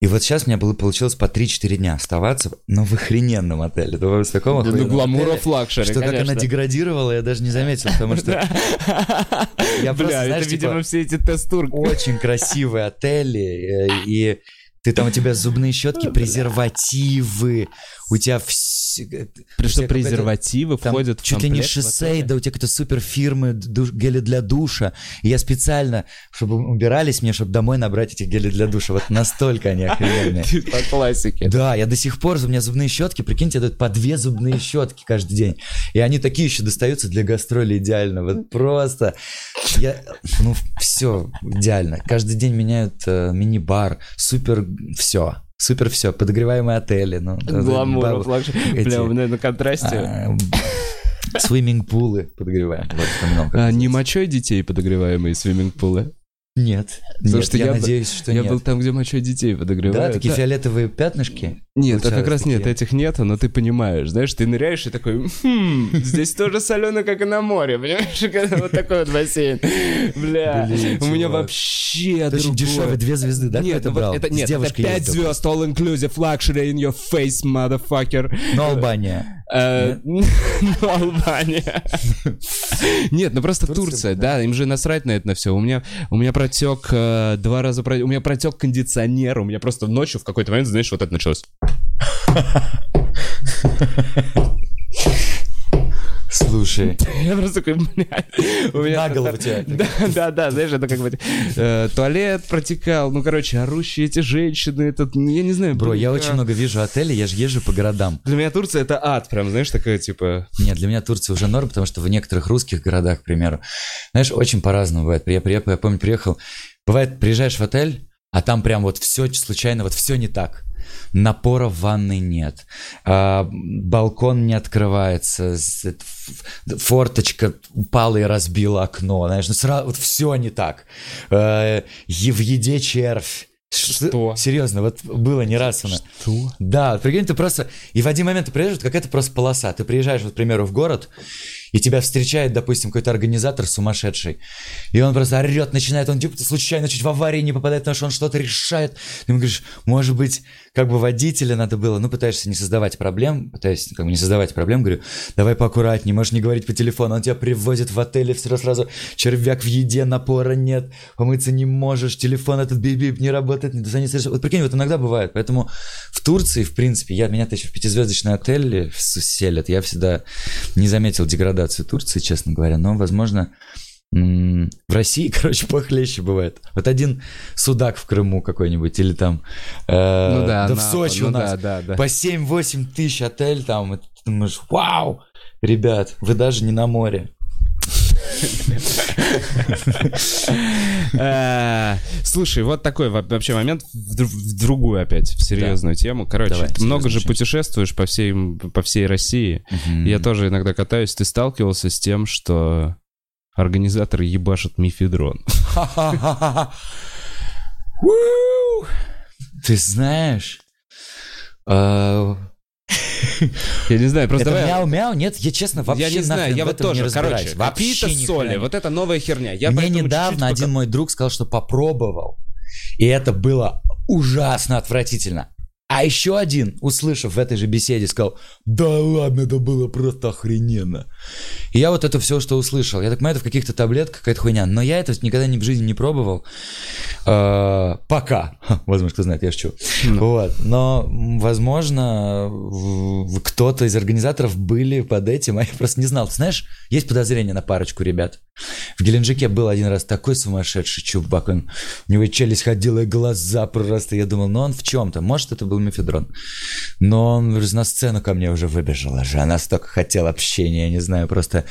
И вот сейчас у меня было, получилось по 3-4 дня оставаться, но в охрененном отеле. То в таком Ну, охуенном glamour of luxury, Что как она конечно. деградировала, я даже не заметил, потому что я просто, Бля, это, видимо, типа, все эти тест-тур. очень красивые отели, э, и ты там, у тебя зубные щетки, презервативы, у тебя все... Что презервативы Там входят в чуть ли не комплект в шоссе, отеле? да у тебя какие-то супер фирмы душ, гели для душа. И я специально, чтобы убирались мне, чтобы домой набрать эти гели для душа. Вот настолько они охрененные. По классике. Да, я до сих пор, у меня зубные щетки, прикиньте, дают по две зубные щетки каждый день. И они такие еще достаются для гастроли идеально. Вот просто. Я, ну, все идеально. Каждый день меняют э, мини-бар, супер все. Супер все, подогреваемые отели. Ну, бабы- luxury. эти, Бля, меня на контрасте. а, Swimming pool ы подогреваем. Вот, вспоминал, А, не мочой детей подогреваемые swimming pool ы? Нет. Потому Нет, что я, я надеюсь, что Я нет. был там, где мочой детей Да, подогревают. такие Да. фиолетовые пятнышки? Нет, а как раз нет, такие. этих нету, но ты понимаешь, знаешь, ты ныряешь и такой, «Хм, здесь тоже солено, как и на море, понимаешь, Когда вот такой вот бассейн. Бля, у меня вообще другое. дешевое, две звезды, да? Нет, это ну это, нет, это девушкой 5 ездил. звезд, all inclusive, luxury in your face, motherfucker. Но Албания. Э, Ну, Албания. Нет, ну просто Турция, да, им же насрать на это на все. У меня, у меня протек э, два раза, у меня протек кондиционер, у меня просто ночью в какой-то момент, знаешь, вот это началось. Слушай, Я просто такой, блядь. у меня на голову тебя. Да, да, да, знаешь, это как бы э, туалет протекал, ну, короче, орущие эти женщины, этот, ну, я не знаю. Бро, я очень много вижу отелей, я же езжу по городам. Для меня Турция это ад, прям, знаешь, такая, типа... Нет, для меня Турция уже норм, потому что в некоторых русских городах, к примеру, знаешь, очень по-разному бывает. Я, приехал, я помню, приехал, бывает, приезжаешь в отель, а там прям вот все случайно, вот все не так. Напора в ванной нет, а, балкон не открывается, форточка упала и разбила окно, знаешь, ну сразу вот все не так. Е- в еде червь. Что? Серьезно, вот было не раз у нас. Что? Да, прикинь, ты просто... И в один момент ты приезжаешь, вот какая-то просто полоса. Ты приезжаешь, вот, к примеру, в город, и тебя встречает, допустим, какой-то организатор сумасшедший, и он просто орет, начинает, он типа случайно чуть в аварии не попадает, потому что он что-то решает. Ты ему говоришь, может быть, как бы водителя надо было, ну, пытаешься не создавать проблем, пытаешься как бы не создавать проблем, говорю, давай поаккуратнее, можешь не говорить по телефону, он тебя привозит в отель, и все сразу червяк в еде, напора нет, помыться не можешь, телефон этот бип-бип не работает, не дозвониться. Вот прикинь, вот иногда бывает, поэтому в Турции, в принципе, я, меня-то еще в пятизвездочный отель селят, я всегда не заметил деградацию Турции, честно говоря, но, возможно, в России, короче, похлеще бывает. Вот один судак в Крыму какой-нибудь, или там... э, Ну да, в Анапа, Сочи ну у нас да, да, да. по 7-8 тысяч отель там, и ты думаешь, вау, ребят, вы даже не на море. Э, Слушай, вот такой во- вообще момент в дру- в другую опять, в серьезную тему. Короче, ты много же путешествуешь по всей России. Я тоже иногда катаюсь. Ты сталкивался с тем, что организаторы ебашат мифедрон? Ты знаешь, э, Я не знаю, просто это давай... мяу-мяу? Нет, я честно вообще Я не знаю, я вот тоже, короче, Вообще соли, вот это новая херня. Я Мне недавно один мой друг сказал, что попробовал, и это было ужасно отвратительно. А еще один, услышав в этой же беседе, сказал, да ладно, это было просто охрененно. И я вот это все, что услышал, я так понимаю, это в каких-то таблетках какая-то хуйня, но я это никогда ни в жизни не пробовал. Э, пока. Возможно, кто знает, я шучу. Ну. Вот. Но, возможно, кто-то из организаторов были под этим, а я просто не знал. Ты знаешь, есть подозрение на парочку ребят. В Геленджике был один раз такой сумасшедший чувак. Он, у него челюсть ходила, и глаза просто. Я думал, ну он в чем-то. Может, это был мефедрон. Но он на сцену ко мне уже выбежал. Уже. Я настолько хотел общения, я не знаю, просто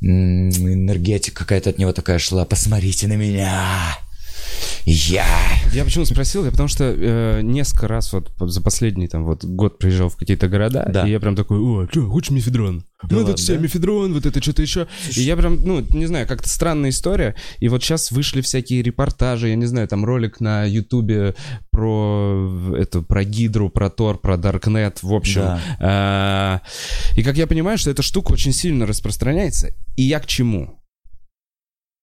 энергетика какая-то от него такая шла. Посмотрите на меня. Я. Я почему спросил? Я потому что э, несколько раз вот за последний там вот год приезжал в какие-то города, Да. и я прям такой, о, что, хочешь мефедрон? Да ну, ладно, тут все да? мефедрон, вот это что-то еще. И я прям, ну, не знаю, как-то странная история. И вот сейчас вышли всякие репортажи, я не знаю, там ролик на Ютубе про эту, про Гидру, про Тор, про Даркнет, в общем. Да. А, И как я понимаю, что эта штука очень сильно распространяется. И я к чему?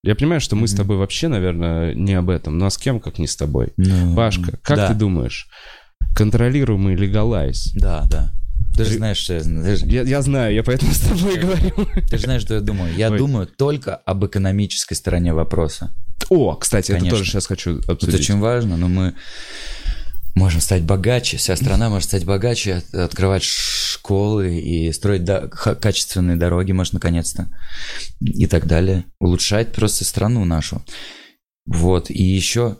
Я понимаю, что мы с Мгм. тобой вообще, наверное, не об этом. Ну а с кем, как не с тобой? Ну, Пашка, как да. ты думаешь, контролируемый легалайз? Да, да. Ты же знаешь, что я знаю. Ты же, Я, я знаю, я поэтому с тобой говорю. ты же знаешь, что я думаю. Я Ой. думаю только об экономической стороне вопроса. О, кстати, это Конечно. тоже сейчас хочу Это обсудить. очень важно, но мы можем стать богаче, вся страна может стать богаче, от- открывать школы и строить до- качественные дороги, может, наконец-то, и так далее. Улучшать просто страну нашу. Вот, и еще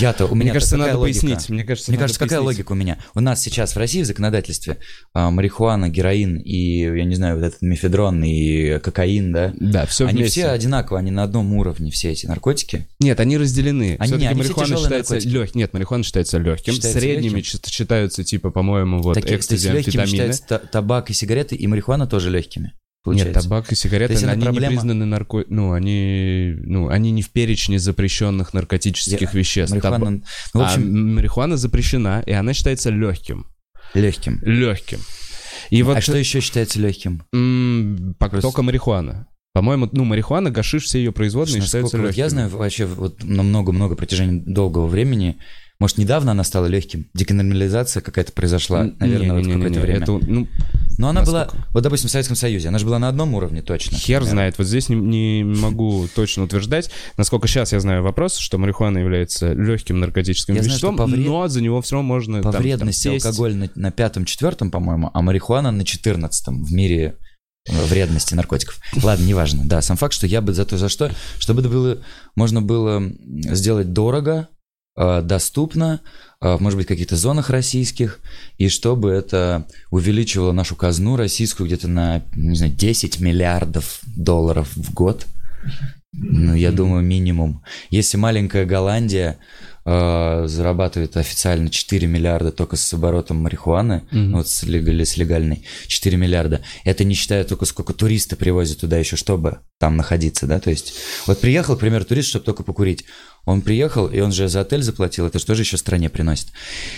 я-то, у Мне меня кажется, какая надо логика? пояснить. Мне кажется, Мне кажется, какая пояснить. логика у меня? У нас сейчас в России в законодательстве а, марихуана, героин и, я не знаю, вот этот мефедрон и кокаин, да? Да, все они вместе. все одинаково, они на одном уровне, все эти наркотики. Нет, они разделены. Они- все марихуана считается легким. Нет, марихуана считается легким. Считается Средними легким? считаются, типа, по-моему, вот экстази, легкими амфетамины. табак и сигареты, и марихуана тоже легкими. Нет, Получается. табак и сигареты, есть они проблема- не признаны нарко... Ну, они... Ну, они не в перечне запрещенных наркотических Я- веществ. Марихуана, Таба- ну, в А общем, марихуана запрещена, и она считается легким. легким. Легким. И вот а что еще считается легким? м, пок- Просто- только марихуана. По-моему, ну, марихуана, гашиш, все ее производные Насколько считаются вот легкими. я знаю вообще вот на много-много протяжении долгого времени, может, недавно она стала легким? Декриминализация какая-то произошла, наверное, вот в какое-то время. это, ну, Но она была, насколько? вот, допустим, в Советском Союзе, она же была на одном уровне точно. Хер наверное. знает, вот здесь не, не могу точно утверждать. Насколько сейчас я знаю вопрос, что марихуана является легким наркотическим Я знаю, веществом, по вред- но за него все равно можно По там- там вредности сесть. алкоголь на, на пятом-четвертом, по-моему, а марихуана на четырнадцатом в мире э, вредности наркотиков. Ладно, неважно. Да, сам факт, что я бы за то, за что, чтобы это было, можно было сделать дорого, доступно, э, может быть, в каких-то зонах российских, и чтобы это увеличивало нашу казну российскую где-то на, не знаю, 10 миллиардов долларов в год. Ну, я думаю, минимум. Если маленькая Голландия э, зарабатывает официально 4 миллиарда только с оборотом марихуаны, Мгм. вот с, легали- с легальной, 4 миллиарда. Это не считая только сколько туристы привозят туда еще, чтобы там находиться, да, то есть вот приехал, к примеру, турист, чтобы только покурить. Он приехал, и он же за отель заплатил, это же еще стране приносит?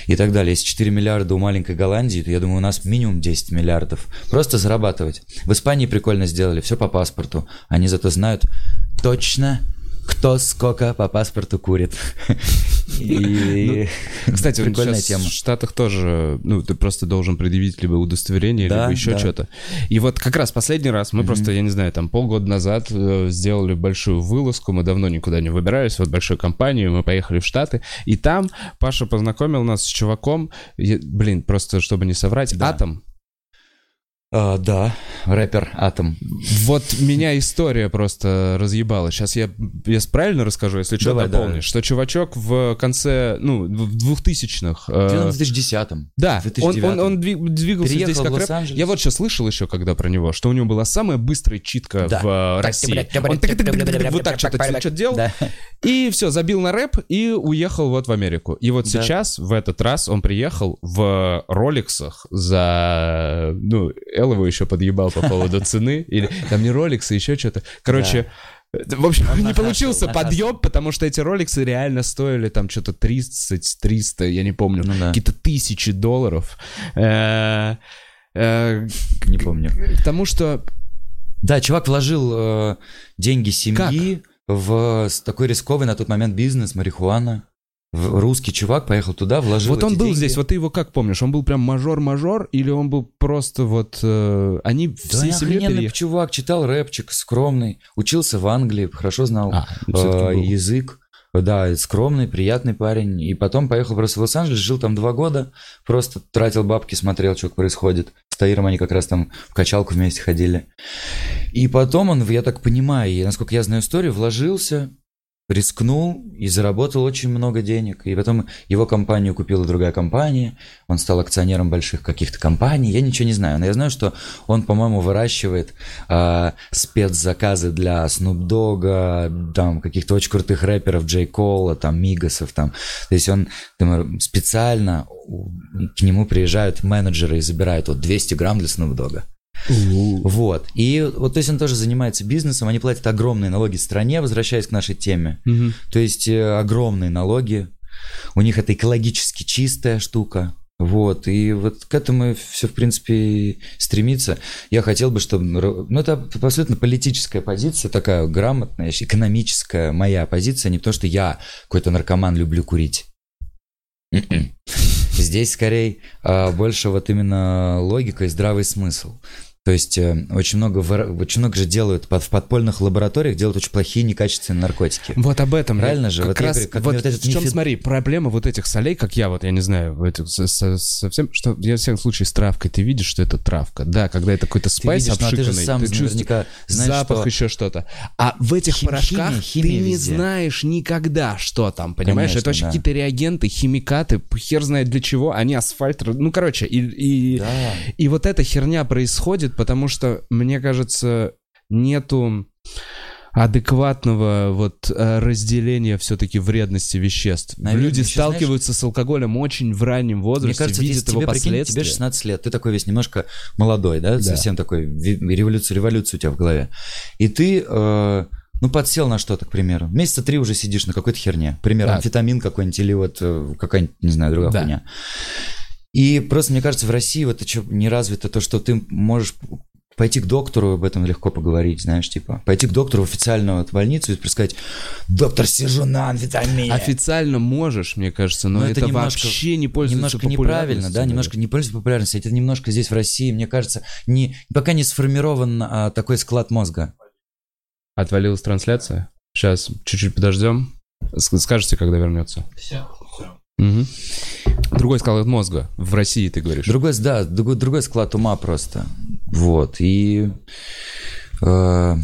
И так далее. Если 4 миллиарда у маленькой Голландии, то я думаю, у нас минимум 10 миллиардов. Просто зарабатывать. В Испании прикольно сделали, все по паспорту. Они зато знают точно, кто сколько по паспорту курит. И Кстати, вот прикольная тема. в Штатах тоже, ну, ты просто должен предъявить либо удостоверение, либо еще что-то. И вот как раз последний раз мы просто, я не знаю, там полгода назад э, сделали большую вылазку, мы давно никуда не выбирались, вот большой компанией, мы поехали в Штаты, и там Паша познакомил нас с чуваком, блин, просто чтобы не соврать. Атом. А, Да, рэпер Атом. Вот меня история просто разъебала. Сейчас я, я правильно расскажу, если что, Давай, дополнишь. давай. Что чувачок в конце, ну, в двухтысячных... э, Где-то в 2010-м. Да, он, 2009. он, он дви- двигался Переехал здесь как рэп. Я вот сейчас слышал еще, когда про него, что у него была самая быстрая читка Да. в России. Он вот так что-то делал, Да. и все, забил на рэп и уехал вот в Америку. И вот Да. сейчас, в этот раз, он приехал в роликсах за... Ну, Эл его еще подъебал по поводу цены. Или там не роликсы, еще что-то. Короче... В общем, Он не получился подъем, потому что эти роликсы реально стоили там что-то 30-300, я не помню, Ну да. какие-то тысячи долларов. Э, э, Не помню. К тому, что Да, чувак вложил э, деньги семьи в такой рисковый на тот момент бизнес, марихуана. Русский чувак поехал туда, вложил вот он был деньги. здесь, вот ты его как помнишь? Он был прям мажор-мажор или он был просто вот... э, они Да, охрененный переехали? чувак, читал рэпчик, скромный, учился в Англии, хорошо знал А, э, язык. Да, скромный, приятный парень. И потом поехал просто в Лос-Анджелес, жил там два года, просто тратил бабки, смотрел, что происходит. С Таиром они как раз там в качалку вместе ходили. И потом он, я так понимаю, и насколько я знаю историю, вложился, рискнул и заработал очень много денег. И потом его компанию купила другая компания, он стал акционером больших каких-то компаний. Я ничего не знаю, но я знаю, что он, по-моему, выращивает э, спецзаказы для Snoop Dogg, там каких-то очень крутых рэперов, Джей Кола, там Мигасов, там. То есть он там, специально к нему приезжают менеджеры и забирают вот 200 грамм для Snoop Dogg. Вот. И вот, то есть он тоже занимается бизнесом, они платят огромные налоги стране, возвращаясь к нашей теме. Мгм. То есть э, огромные налоги. У них это экологически чистая штука. Вот, и вот к этому все, в принципе, стремится. Я хотел бы, чтобы... Ну, это абсолютно политическая позиция, такая грамотная, экономическая моя позиция, не потому что я какой-то наркоман, люблю курить. Здесь скорее а, больше вот именно логика и здравый смысл. То есть э, очень много, очень много же делают под- в подпольных лабораториях, делают очень плохие некачественные наркотики. Вот об этом. Правильно я же? Как Вот я раз, говорю, как вот вот этот в чем, нефи- смотри, проблема вот этих солей, как я вот, я не знаю, этих, со- со- совсем, что я в всяком случае с травкой, ты видишь, что это травка. Да, когда это какой-то Ты спайс видишь, но ты же обшиканный, сам ты чувствуешь знаешь, запах, что... еще что-то. А в этих Хим- порошках химия, химия ты не везде. знаешь никогда, что там, понимаешь? Конечно, это вообще да. какие-то реагенты, химикаты, хер знает для чего, они асфальт, ну, короче, и, и, Да. и вот эта херня происходит, потому что, мне кажется, нету адекватного вот э, разделения все-таки вредности веществ. Наверное, Люди еще, знаешь- сталкиваются с алкоголем очень в раннем возрасте, Мне кажется, видят его тебе, прикинь, тебе последствия. 16 лет, ты такой весь немножко молодой, да, Да. совсем такой, революция, революция у тебя в голове. И ты, э, ну, подсел на что-то, к примеру. Месяца три уже сидишь на какой-то херне. Пример, Так. амфетамин какой-нибудь или вот э, какая-нибудь, не знаю, другая Да. хуйня. И просто, мне кажется, в России вот это что не развито, то, что ты можешь пойти к доктору об этом легко поговорить, знаешь, типа, пойти к доктору в официальную вот больницу и сказать, доктор, сижу на амфетамине. Официально можешь, мне кажется, но, Но это, это немножко- вообще не пользуется немножко неправильно, да, немножко не пользуется популярностью. Это немножко здесь в России, мне кажется, не, пока не сформирован а, такой склад мозга. Отвалилась трансляция. Сейчас чуть-чуть подождем. Скажете, когда вернется. Все. Мгм. Другой склад мозга. В России, ты говоришь. Другой, да, другой, другой склад ума просто. Вот, и... э,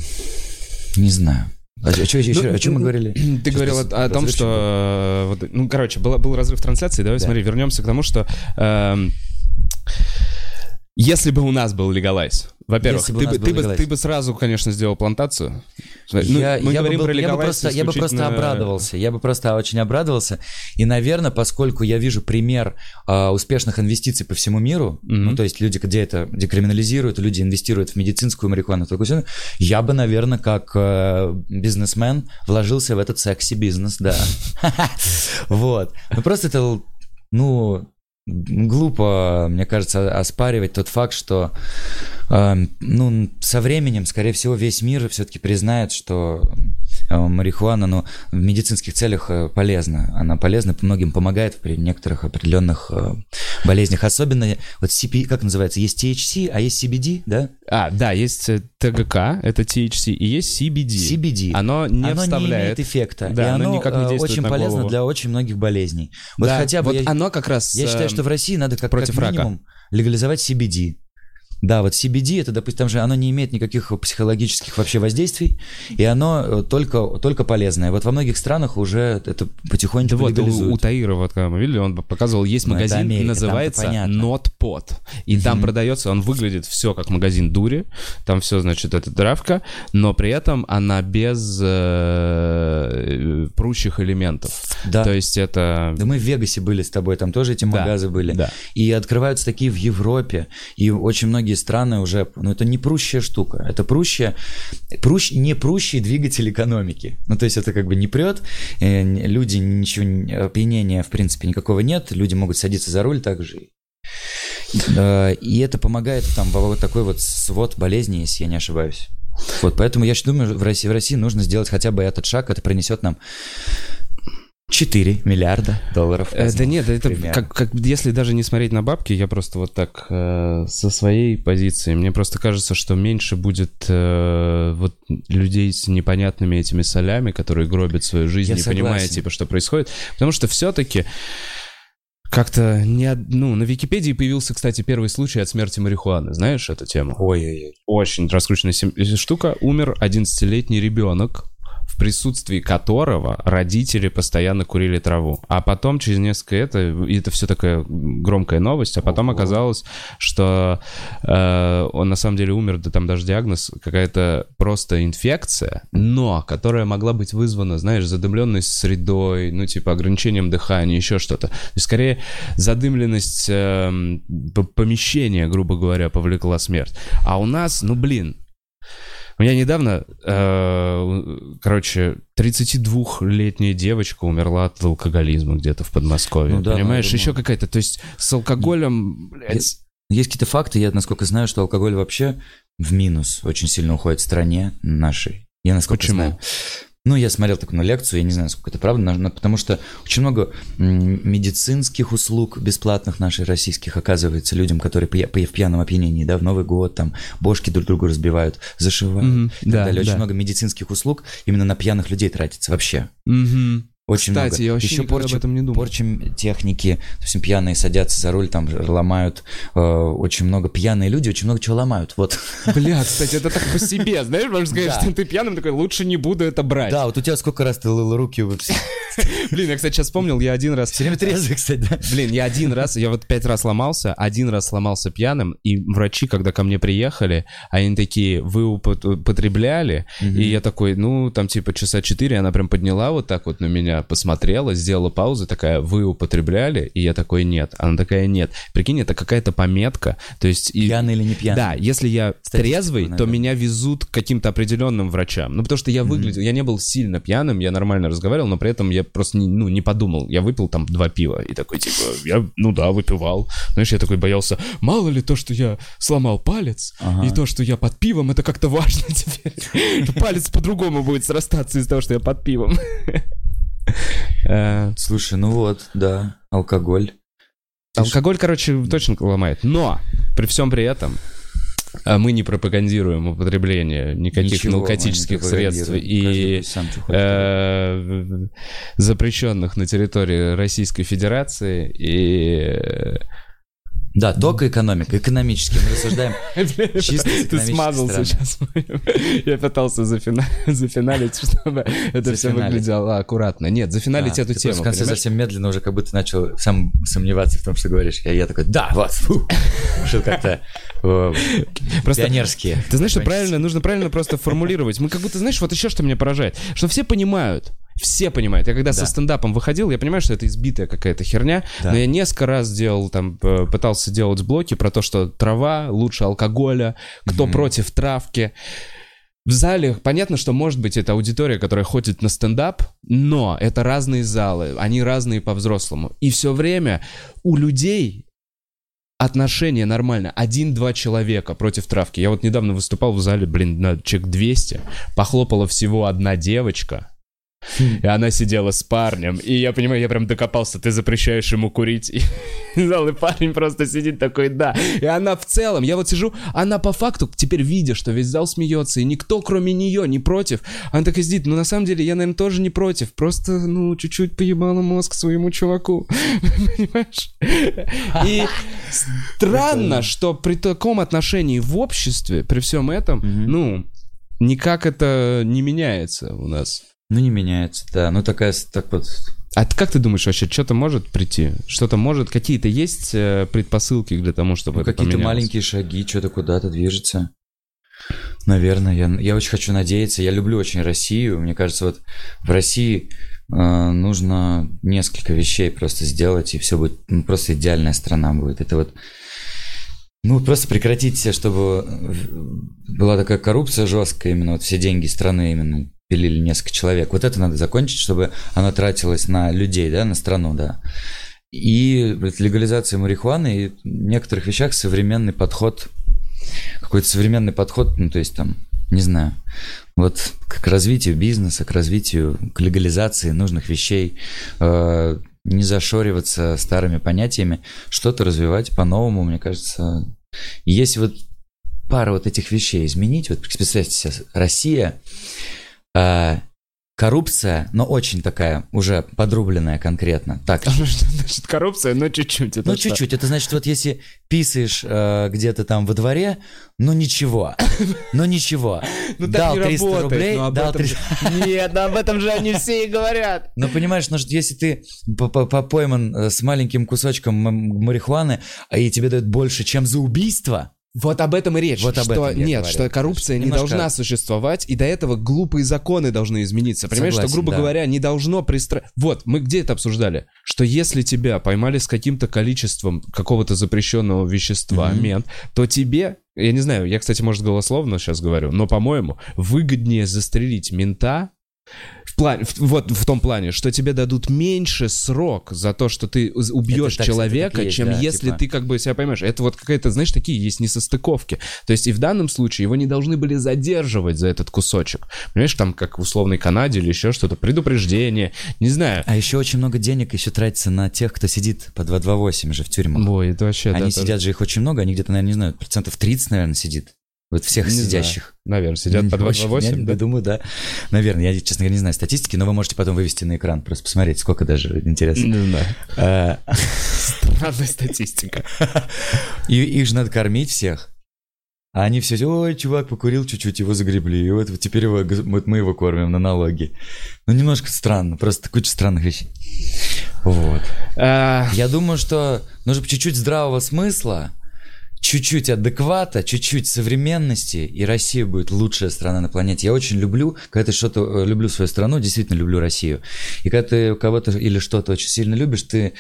не знаю. А, чё- чё еще- Ну, о чем мы говорили? Ты Что-то говорил о, о том, что... э, вот, ну, короче, был, был разрыв трансляции. Давай Да. смотри, вернемся к тому, что... эм, если бы у нас был легалайз, во-первых, бы ты, бы, ты, бы, ты бы сразу, конечно, сделал плантацию. Ну, я, мы я бы говорим был- про я бы просто, я бы просто исключительно- обрадовался. Я бы просто очень обрадовался. И, наверное, поскольку я вижу пример а, успешных инвестиций по всему миру, Мгм. ну, то есть люди, где это декриминализируют, люди инвестируют в медицинскую марихуану, такое всё, я бы, наверное, как э, бизнесмен вложился в этот секси-бизнес, да. Вот. Ну, просто это, ну, глупо, мне кажется, оспаривать тот факт, что эм, ну, со временем, скорее всего, весь мир все-таки признает, что э, марихуана, ну, в медицинских целях э, полезна. Она полезна, многим помогает при некоторых определенных э, болезнях. Особенно, вот CP, как называется, есть THC, а есть CBD, да? А, да, есть э, ТГК, это THC, и есть CBD. CBD. Оно не оно вставляет. не имеет эффекта. Да, и оно оно, никак не э, действует очень на полезно голову. для очень многих болезней. Вот Да, хотя бы вот я, оно как раз... я считаю, э, что в России надо как, против как рака. минимум легализовать CBD. Да, вот CBD, это, допустим, там же оно не имеет никаких психологических вообще воздействий, и оно э, только, только полезное. Вот во многих странах уже это потихоньку Да вот, у, легализуют. у Таира, вот когда мы видели, он показывал, есть Ну, это магазин, Америка, называется понятно. Not Pot. И там Мгм. продается, он выглядит все как магазин дури, там все, значит, это травка, но при этом она без э, прущих элементов. Да. То есть это... Да мы в Вегасе были с тобой, там тоже эти Да, магазы были. да. И открываются такие в Европе. И очень многие страны уже... Ну, это не прущая штука. Это прущая... Прущ, не прущий двигатель экономики. Ну, то есть это как бы не прет. э, люди ничего... не- Опьянения, в принципе, никакого нет. Люди могут садиться за руль также. И это помогает там во вот такой вот свод болезней, если я не ошибаюсь. Вот, поэтому я думаю, в России, в России нужно сделать хотя бы этот шаг, это принесет нам 4 миллиарда долларов. Э, да нет, это как, как если даже не смотреть на бабки, я просто вот так э, со своей позиции, мне просто кажется, что меньше будет э, вот людей с непонятными этими солями, которые гробят свою жизнь, Я не согласен. понимая типа что происходит, потому что все-таки как-то не ну на Википедии появился, кстати, первый случай от смерти марихуаны, знаешь эту тему? Ой-ой-ой. Очень раскрученная сем- штука. Умер 11-летний ребенок, в присутствии которого родители постоянно курили траву. А потом, через несколько это, это все такая громкая новость, а потом Ого. оказалось, что э, он на самом деле умер, да там даже диагноз, какая-то просто инфекция, но которая могла быть вызвана, знаешь, задымленность средой, ну, типа ограничением дыхания, еще что-то. То есть, скорее, задымленность п- помещения, грубо говоря, повлекла смерть. А у нас, ну, блин, у меня недавно, э, короче, 32-летняя девочка умерла от алкоголизма где-то в Подмосковье. Ну да, Понимаешь, еще какая-то, то есть с алкоголем, блядь, Есть какие-то факты, я, насколько знаю, что алкоголь вообще в минус очень сильно уходит в стране нашей. Я насколько Почему? знаю. Ну, я смотрел такую лекцию, я не знаю, сколько это правда, но- потому что очень много медицинских услуг бесплатных наших российских оказывается людям, которые пья- пья- в пьяном опьянении, да, в Новый год, там, бошки друг другу разбивают, зашивают Мгм, и так да, далее. Очень да. много медицинских услуг именно на пьяных людей тратится вообще. Мгм. Очень Кстати, много. я вообще Еще порча, об этом не думал. порча техники, допустим, пьяные садятся за руль, там ломают, э, очень много пьяные люди, очень много чего ломают, вот. Бля, кстати, это так по себе, знаешь, можно сказать, Да. что ты пьяным такой, лучше не буду это брать. Да, вот у тебя сколько раз ты лыл руки, все Блин, я, кстати, сейчас вспомнил, я один раз... время трезвый, кстати, да? Блин, я один раз, я вот пять раз ломался, один раз сломался пьяным, и врачи, когда ко мне приехали, они такие, вы упот- употребляли? И я такой, ну, там типа часа четыре, она прям подняла вот так вот на меня, посмотрела, сделала паузу, такая, вы употребляли? И я такой, нет. Она такая, нет. Прикинь, это какая-то пометка, то есть... И... Пьяный или не пьяный? Да, если я трезвый, то наверное. меня везут к каким-то определенным врачам. Ну, потому что я выглядел, я не был сильно пьяным, я нормально разговаривал, но при этом я просто не, ну, не подумал. Я выпил там два пива и такой, типа, я, ну да, выпивал. Знаешь, я такой боялся, мало ли то, что я сломал палец, Ага. и то, что я под пивом, это как-то важно теперь. Палец по-другому будет срастаться из-за того, что я под пивом. Э, Слушай, ну вот, да, алкоголь. Алкоголь, короче, точно ломает. Но при всем при этом а, мы не пропагандируем употребление никаких Ничего наркотических средств и э, запрещенных на территории Российской Федерации и э, Да, только экономика, экономически. Мы рассуждаем чисто Ты стороны. сейчас. Я пытался зафина- зафиналить, чтобы это все выглядело аккуратно. Нет, зафиналить А, эту тему. в конце понимаешь? совсем медленно уже как будто начал сам сомневаться в том, что говоришь. Я, я такой, да, вот, фу. Решил как-то э, Просто пионерские. Ты знаешь, что правильно, нужно правильно просто формулировать. Мы как будто, знаешь, вот еще что меня поражает, что все понимают. Все понимают. Я когда со Да. стендапом выходил, я понимаю, что это избитая какая-то херня, Да. но я несколько раз делал, там, э, пытался делать блоки про то, что трава лучше алкоголя, кто Мгм. против травки. В зале понятно, что может быть это аудитория, которая ходит на стендап, но это разные залы, они разные по-взрослому. И все время у людей отношение нормально. Один-два человека против травки. Я вот недавно выступал в зале, блин, на человек 200. Похлопала всего одна девочка. И она сидела с парнем. И я понимаю, я прям докопался, ты запрещаешь ему курить. И зал, и парень просто сидит такой, да. И она в целом, я вот сижу, она по факту, теперь видя, что весь зал смеется, и никто, кроме нее, не против. Она такая сидит, ну на самом деле я, наверное, тоже не против. Просто, ну, чуть-чуть поебала мозг своему чуваку. Понимаешь? И странно, что при таком отношении в обществе, при всем этом, ну, никак это не меняется у нас. Ну, не меняется, да. Ну, такая, так вот, А как ты думаешь вообще, что-то может прийти? Что-то может, какие-то есть э, предпосылки для того, чтобы ну, какие-то маленькие шаги, что-то куда-то движется. Наверное, я, я очень хочу надеяться. Я люблю очень Россию. Мне кажется, вот в России э, нужно несколько вещей просто сделать, и все будет, ну, просто идеальная страна будет. Это вот, ну, просто прекратить, все, чтобы э, была такая коррупция жесткая, именно вот все деньги страны именно пилили несколько человек. Вот это надо закончить, чтобы она тратилась на людей, да, на страну, да. И легализация марихуаны и в некоторых вещах современный подход, какой-то современный подход, ну, то есть там не знаю. Вот к развитию бизнеса, к развитию, к легализации нужных вещей, э, не зашориваться старыми понятиями, что-то развивать по-новому, мне кажется. Если вот пара вот этих вещей изменить, вот представьте себе, Россия, э, коррупция, но очень такая, уже подрубленная конкретно. Так. А что значит коррупция? Ну, чуть-чуть. ну, чуть-чуть. Это значит, вот если писаешь э, где-то там во дворе, ну, ничего. Ну, ничего. Ну, так Дал не 300 работает, рублей, но дал этом 300... же- Нет, об этом же они все и говорят. Ну, понимаешь, ну, что если ты по- по- по- пойман э, с маленьким кусочком марихуаны, а и тебе дают больше, чем за убийство, Вот об этом и речь. Вот об что, этом нет, говорю. что коррупция не Немножко- должна существовать, и до этого глупые законы должны измениться. Понимаешь, Согласен, что, грубо да. говоря, не должно пристра... Вот, мы где это обсуждали? Что если тебя поймали с каким-то количеством какого-то запрещенного вещества, Мгм. мент, то тебе, я не знаю, я, кстати, может, голословно сейчас говорю, но, по-моему, выгоднее застрелить мента, в плане, в- вот в том плане, что тебе дадут меньше срок за то, что ты убьешь так, человека, так есть, чем да, если типа. ты как бы себя поймешь. Это вот какая-то, знаешь, такие есть несостыковки. То есть и в данном случае его не должны были задерживать за этот кусочек. Понимаешь, там как в условной Канаде или еще что-то, предупреждение, не знаю. А еще очень много денег еще тратится на тех, кто сидит по 228 же в тюрьмах. Ой, это вообще, они да, сидят тоже. же, их очень много, они где-то, наверное, не знаю, процентов 30, наверное, сидит. Вот всех Не знаю. сидящих. Наверное, сидят по Очень, 228, я да? думаю, да. Наверное, я, честно говоря, не знаю статистики, но вы можете потом вывести на экран, просто посмотреть, сколько даже интересно. Не знаю. Э, Странная статистика. И их же надо кормить всех. А они все, ой, чувак покурил чуть-чуть, его загребли, и вот теперь его, вот мы его кормим на налоги. Ну, немножко странно, просто куча странных вещей. Вот. А, Я думаю, что нужно чуть-чуть здравого смысла, чуть-чуть адеквата, чуть-чуть современности, и Россия будет лучшая страна на планете. Я очень люблю, когда ты что-то, э, люблю свою страну, действительно люблю Россию. И когда ты кого-то или что-то очень сильно любишь, ты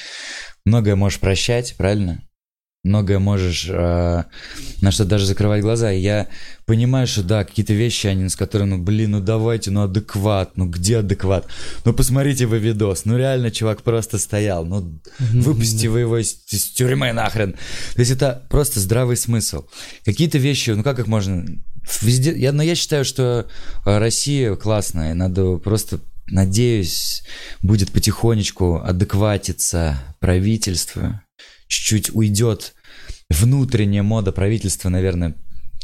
многое можешь прощать, правильно? Многое можешь э, на что даже закрывать глаза. И я понимаю, что да, какие-то вещи, они с которыми, ну блин, ну давайте, ну адекват, ну где адекват? Ну посмотрите вы видос, ну реально чувак просто стоял, ну выпусти вы его из, из тюрьмы нахрен. То есть это просто здравый смысл. Какие-то вещи, ну как их можно... Везде, я, но я считаю, что э, Россия классная, надо просто Надеюсь, будет потихонечку адекватиться правительство, чуть-чуть уйдет внутренняя мода правительства, наверное,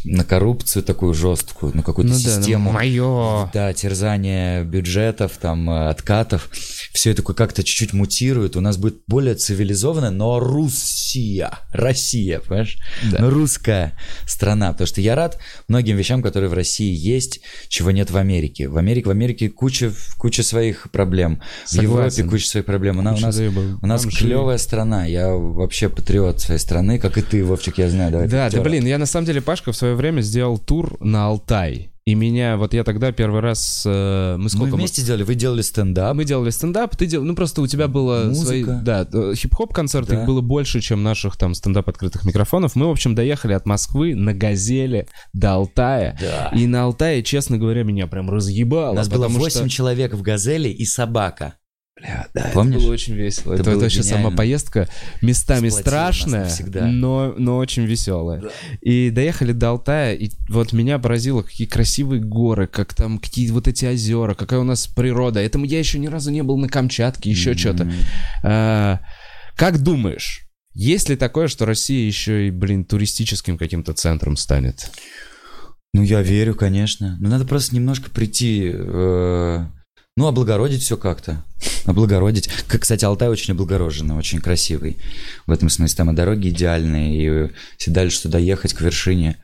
на коррупцию такую жесткую, на какую-то ну да, систему. мое. Да, терзание бюджетов, там, э, откатов. Все это как-то чуть-чуть мутирует. У нас будет более цивилизованная, но Руссия. Россия, понимаешь? Да. Но русская страна. Потому что я рад многим вещам, которые в России есть, чего нет в Америке. В Америке, в Америке куча, куча своих проблем. В Согласен. Европе куча своих проблем. У нас, у нас, заебал. у нас клевая страна. Я вообще патриот своей страны, как и ты, Вовчик, я знаю. Давай, Да, да, блин, я на самом деле, Пашка, в свое время сделал тур на Алтай. И меня, вот я тогда первый раз... э, мы Мы сколько... вместе сделали, вы делали стендап. Мы делали стендап, ты делал, ну просто у тебя было Музыка. свои, да, э, хип-хоп концерты, Да. их было больше, чем наших там стендап открытых микрофонов. Мы, в общем, доехали от Москвы на Газели до Алтая. Да. И на Алтае, честно говоря, меня прям разъебало. У нас было потому 8 что- человек в «Газели» и собака. Бля, да, Помнишь? это было очень весело. Это Это, было вообще сама гениально. поездка местами Сплотила страшная, но, но очень веселая. И доехали до Алтая, и вот меня поразило, какие красивые горы, как там, какие вот эти озера, какая у нас природа. Этому я еще ни разу не был на Камчатке, еще М. что-то. А, как думаешь, есть ли такое, что Россия еще и, блин, туристическим каким-то центром станет? Ну, я верю, конечно. Но надо просто немножко прийти, э, ну, облагородить все как-то. Облагородить. Как, кстати, Алтай очень облагороженный, очень красивый. В этом смысле там и дороги идеальные, и дальше туда ехать к вершине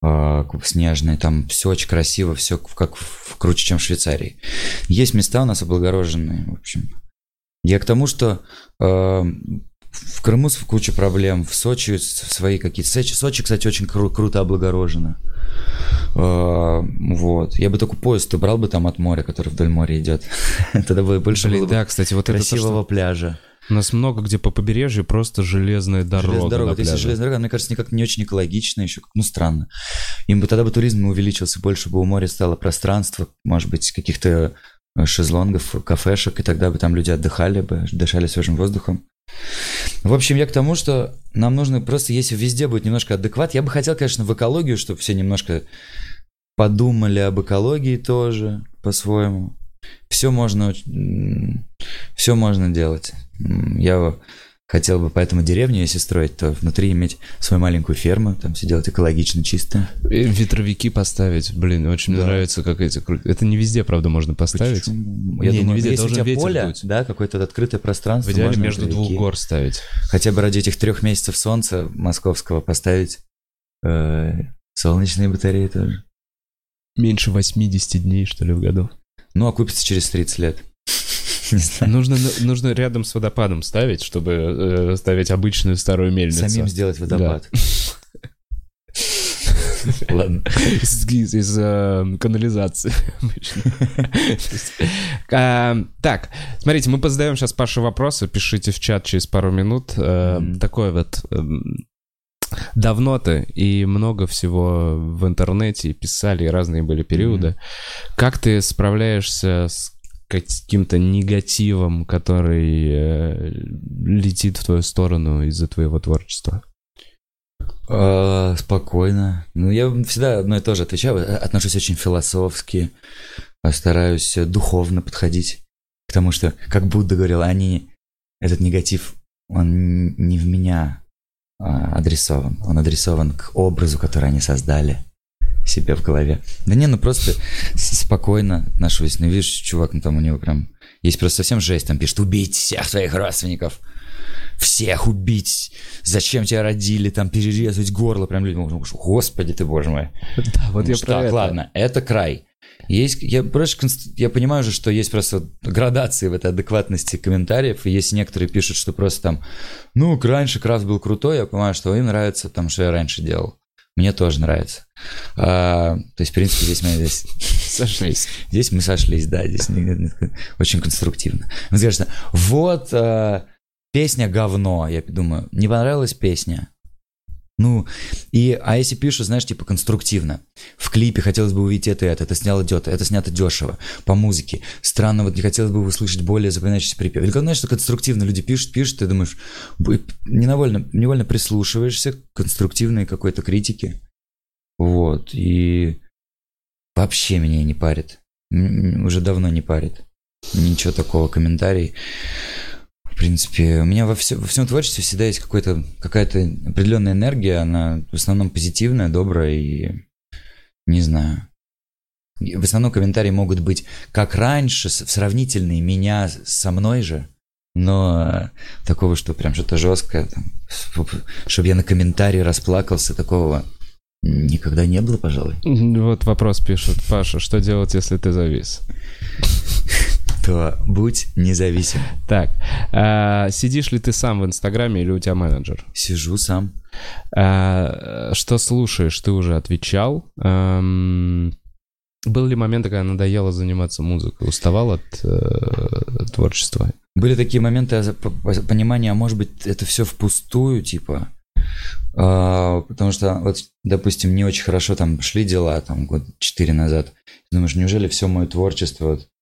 к- снежной, там все очень красиво, все как в- круче, чем в Швейцарии. Есть места у нас облагороженные, в общем. Я к тому, что э, в Крыму куча проблем, в Сочи свои какие-то. Сочи, Сочи, кстати, очень кру- круто облагорожено. Э, Вот. Я бы только поезд убрал бы там от моря, который вдоль моря идет. Тогда бы больше Блин, было бы да, кстати, вот это то, красивого что пляжа. у нас много где по побережью просто железная дорога. Железная дорога. Вот если железная дорога, мне кажется, никак не очень экологично еще. Ну, странно. Им бы тогда бы туризм увеличился, больше бы у моря стало пространства, может быть, каких-то э, шезлонгов, кафешек, и тогда бы там люди отдыхали бы, дышали свежим воздухом. В общем, я к тому, что нам нужно просто, если везде будет немножко адекват, я бы хотел, конечно, в экологию, чтобы все немножко подумали об экологии тоже по-своему. Все можно, все можно делать. Я хотел бы поэтому деревню, если строить, то внутри иметь свою маленькую ферму, там все делать экологично, чисто. И ветровики поставить, блин, очень да. мне нравится, как эти... Это не везде, правда, можно поставить. Почему? Я не, думаю, не везде, если у тебя поле, быть. да, какое-то открытое пространство. В идеале между ветровики. двух гор ставить. Хотя бы ради этих трех месяцев солнца московского поставить э, солнечные батареи тоже. Меньше 80 дней, что ли, в году. Ну, окупится через 30 лет. Нужно, нужно рядом с водопадом ставить, чтобы э, ставить обычную старую мельницу. Самим сделать водопад. Ладно. Из, из, из э, канализации. а, так, смотрите, мы позадаем сейчас Паше вопросы. Пишите в чат через пару минут. Mm-hmm. Такой вот эм, давно ты и много всего в интернете писали, и разные были периоды. Mm-hmm. Как ты справляешься с каким-то негативом, который э, летит в твою сторону из-за твоего творчества? А, спокойно. Ну, я всегда одно и то же отвечаю. Отношусь очень философски, стараюсь духовно подходить к тому, что, как Будда говорил, они, этот негатив, он не в меня а, адресован. Он адресован к образу, который они создали себе в голове. Да не, ну просто спокойно отношусь. Ну, видишь, чувак, ну там у него прям... Есть просто совсем жесть, там пишет, убить всех своих родственников. Всех убить. Зачем тебя родили, там перерезать горло. Прям людям, господи ты, боже мой. Да, вот я так, ладно, это край. Есть, я просто я понимаю же, что есть просто градации в этой адекватности комментариев, и если некоторые пишут, что просто там, ну, раньше Крафт был крутой, я понимаю, что им нравится там, что я раньше делал. Мне тоже нравится. А, то есть, в принципе, здесь мы здесь сошлись. Здесь мы сошлись, да, здесь очень конструктивно. Мне кажется, вот а, песня говно, я думаю, не понравилась песня, ну, и, а если пишут, знаешь, типа конструктивно. В клипе хотелось бы увидеть это и это, это сняло идет, это снято дешево, по музыке. Странно, вот не хотелось бы услышать более запоминающийся припев. Или знаешь, что конструктивно люди пишут, пишут, ты думаешь, невольно, невольно прислушиваешься к конструктивной какой-то критике. Вот, и вообще меня не парит. Уже давно не парит. Ничего такого, комментарий. В принципе, у меня во, все, во всем творчестве всегда есть какой-то, какая-то определенная энергия, она в основном позитивная, добрая и не знаю. В основном комментарии могут быть как раньше, сравнительные меня со мной же, но такого, что прям что-то жесткое, там, чтобы я на комментарии расплакался, такого никогда не было, пожалуй. Вот вопрос пишут. Паша, что делать, если ты завис? то будь независим. Так, а, сидишь ли ты сам в Инстаграме или у тебя менеджер? Сижу сам. А, что слушаешь, ты уже отвечал. Эм, был ли момент, когда надоело заниматься музыкой? Уставал от э, творчества? Были такие моменты понимания, а может быть, это все впустую, типа. А, потому что, вот, допустим, не очень хорошо там шли дела, там, год четыре назад. Думаешь, неужели все мое творчество вот, а,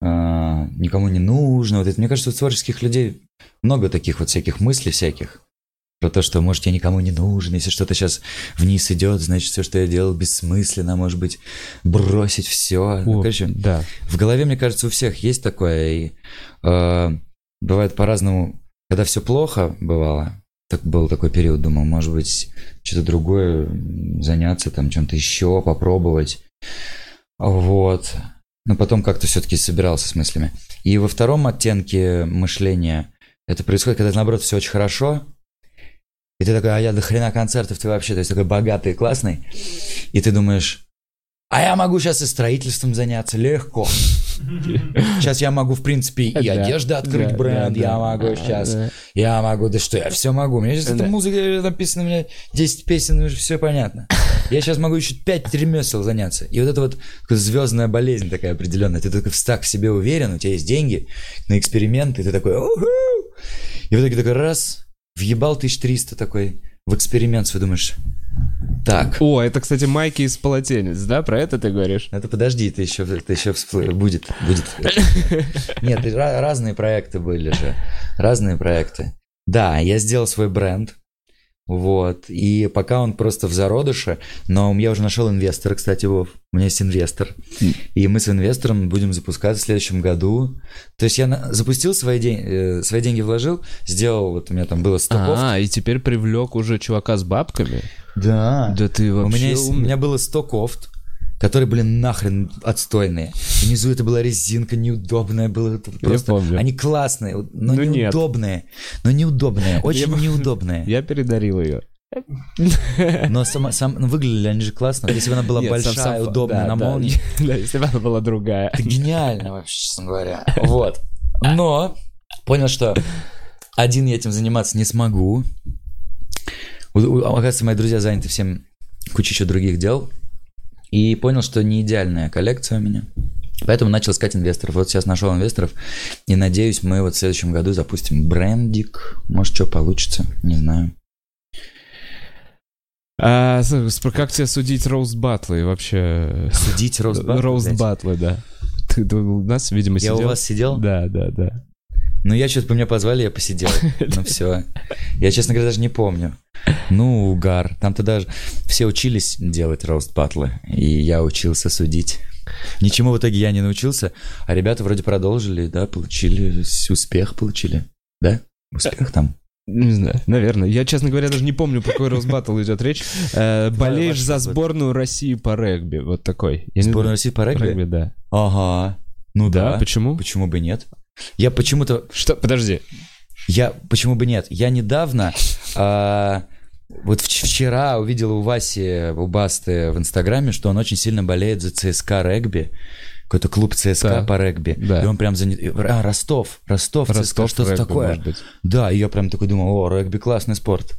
никому не нужно. Вот это, мне кажется, у творческих людей много таких вот всяких мыслей всяких. Про то, что, может, я никому не нужен, если что-то сейчас вниз идет, значит, все, что я делал, бессмысленно, может быть, бросить все. Ну, короче, да. в голове, мне кажется, у всех есть такое. И э, бывает по-разному. Когда все плохо бывало, так был такой период, думал, может быть, что-то другое заняться, там, чем-то еще, попробовать. Вот но потом как-то все-таки собирался с мыслями. И во втором оттенке мышления это происходит, когда наоборот все очень хорошо, и ты такой, а я до хрена концертов, ты вообще, то есть такой богатый, классный, и ты думаешь, а я могу сейчас и строительством заняться легко. Сейчас я могу, в принципе, и одежды открыть бренд, я могу сейчас, я могу, да что, я все могу. У меня сейчас эта музыка написана, у меня 10 песен, уже все понятно. Я сейчас могу еще 5 ремесел заняться. И вот это вот звездная болезнь такая определенная. Ты такой так в себе уверен, у тебя есть деньги на эксперименты, ты такой, и в итоге такой раз, въебал 1300 такой в эксперимент свой, думаешь, так. О, это, кстати, майки из полотенец, да? Про это ты говоришь? Это подожди, ты еще, ты еще всплыл. Будет, будет. Нет, разные проекты были же. Разные проекты. Да, я сделал свой бренд. Вот. И пока он просто в зародыше, но я уже нашел инвестора, кстати, Вов. У меня есть инвестор. И мы с инвестором будем запускаться в следующем году. То есть я на- запустил свои, день- э, свои деньги, вложил, сделал, вот у меня там было 100 кофт. А, и теперь привлек уже чувака с бабками? Да. Да ты У вообще меня, есть- у меня было 100 кофт, которые были нахрен отстойные. Внизу это была резинка неудобная, было это просто... помню. Они классные, но Ну, нет. неудобные. Но неудобные, очень помню. неудобные. Я передарил ее. Но сама, сам, ну, выглядели они же классно. Если бы она была Нет, сам- большая, сам- удобная, да, на да. молнии. Да, если бы она была другая. Это гениально вообще, честно говоря. Вот. Но понял, что один я этим заниматься не смогу. У- у- Оказывается, мои друзья заняты всем кучей еще других дел. И понял, что не идеальная коллекция у меня. Поэтому начал искать инвесторов. Вот сейчас нашел инвесторов. И надеюсь, мы вот в следующем году запустим брендик. Может, что получится. Не знаю. А, как тебе судить роуст батлы вообще? Судить рост батл, Роуст блядь. батлы, да. Ты, у нас, видимо, Я сидел. у вас сидел? Да, да, да. Ну, я что-то меня позвали, я посидел. Ну, все. Я, честно говоря, даже не помню. Ну, угар. Там-то даже все учились делать рост батлы, и я учился судить. Ничему в итоге я не научился, а ребята вроде продолжили, да, получили, успех получили. Да? Успех там. Не знаю, наверное. Я, честно говоря, даже не помню, про какой роуст батл идет речь. Э, болеешь за сборную России по регби. Вот такой. Я знаю. России по регби? Регби, да. Ага. Ну Да, да. почему? Почему бы нет? Я почему-то Что? Подожди. Я почему бы нет? Я недавно, а, вот вч- вчера увидел у Васи, у Басты в Инстаграме, что он очень сильно болеет за ЦСКА регби. Какой-то клуб ЦСКА Да. по регби. Да. И он прям занят... А, Ростов. Ростов, ЦСКА, Ростов что-то регби, такое. Да, и я прям такой думал, о, регби классный спорт.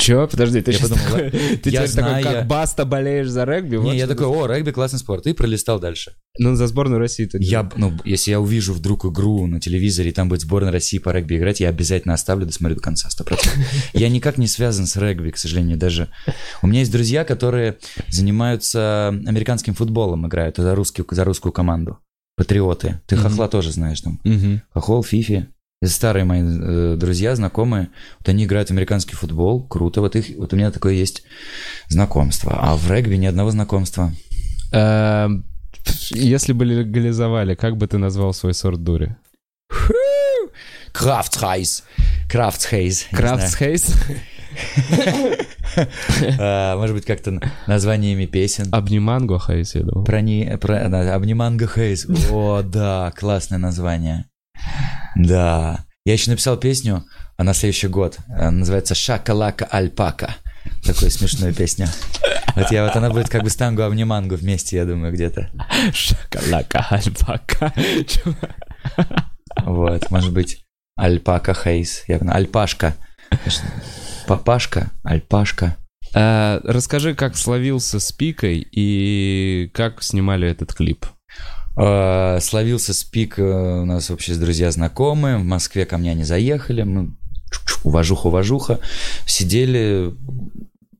Чё? Подожди, ты Я сейчас подумал, такой, ты я теперь такой, знаю, я- как Баста болеешь за регби? вот Не, я такой, о, регби классный спорт. И пролистал дальше. Ну, за сборную России ты Я, ну, если я увижу вдруг игру на телевизоре, и там будет сборная России по регби играть, я обязательно оставлю, досмотрю до конца, 100%. Я никак не связан с регби, к сожалению, даже. У меня есть друзья, которые занимаются американским футболом, играют за, русский, за русскую команду. Патриоты. Ты Мгм. Хохла тоже знаешь там. Мгм. Хохол, Фифи. Старые мои э, друзья, знакомые. Вот они играют в американский футбол. Круто. Вот, их, вот у меня такое есть знакомство. А в регби ни одного знакомства. Эм, Если бы легализовали, как бы ты назвал свой сорт дури? Кравц haze. Знаю. Кравц haze? А, Может быть, как-то названиями песен. Обниманго haze, я думал. Про не... Про... да, Обниманго haze. О, да, классное название. Да. Я еще написал песню а на следующий год. Она называется «Шакалака Альпака». Такую смешную песню. Вот я вот она будет как бы с танго обнимангу вместе, я думаю, где-то. Шакалака, альпака. Вот, может быть, Альпака Хейс. Я понял, Альпашка. Папашка, Альпашка. Э, Расскажи, как словился с Пикой и как снимали этот клип. Э, Словился спик э, у нас вообще с друзья знакомые. В Москве ко мне они заехали. Мы чук-чук, уважуха, уважуха. Сидели,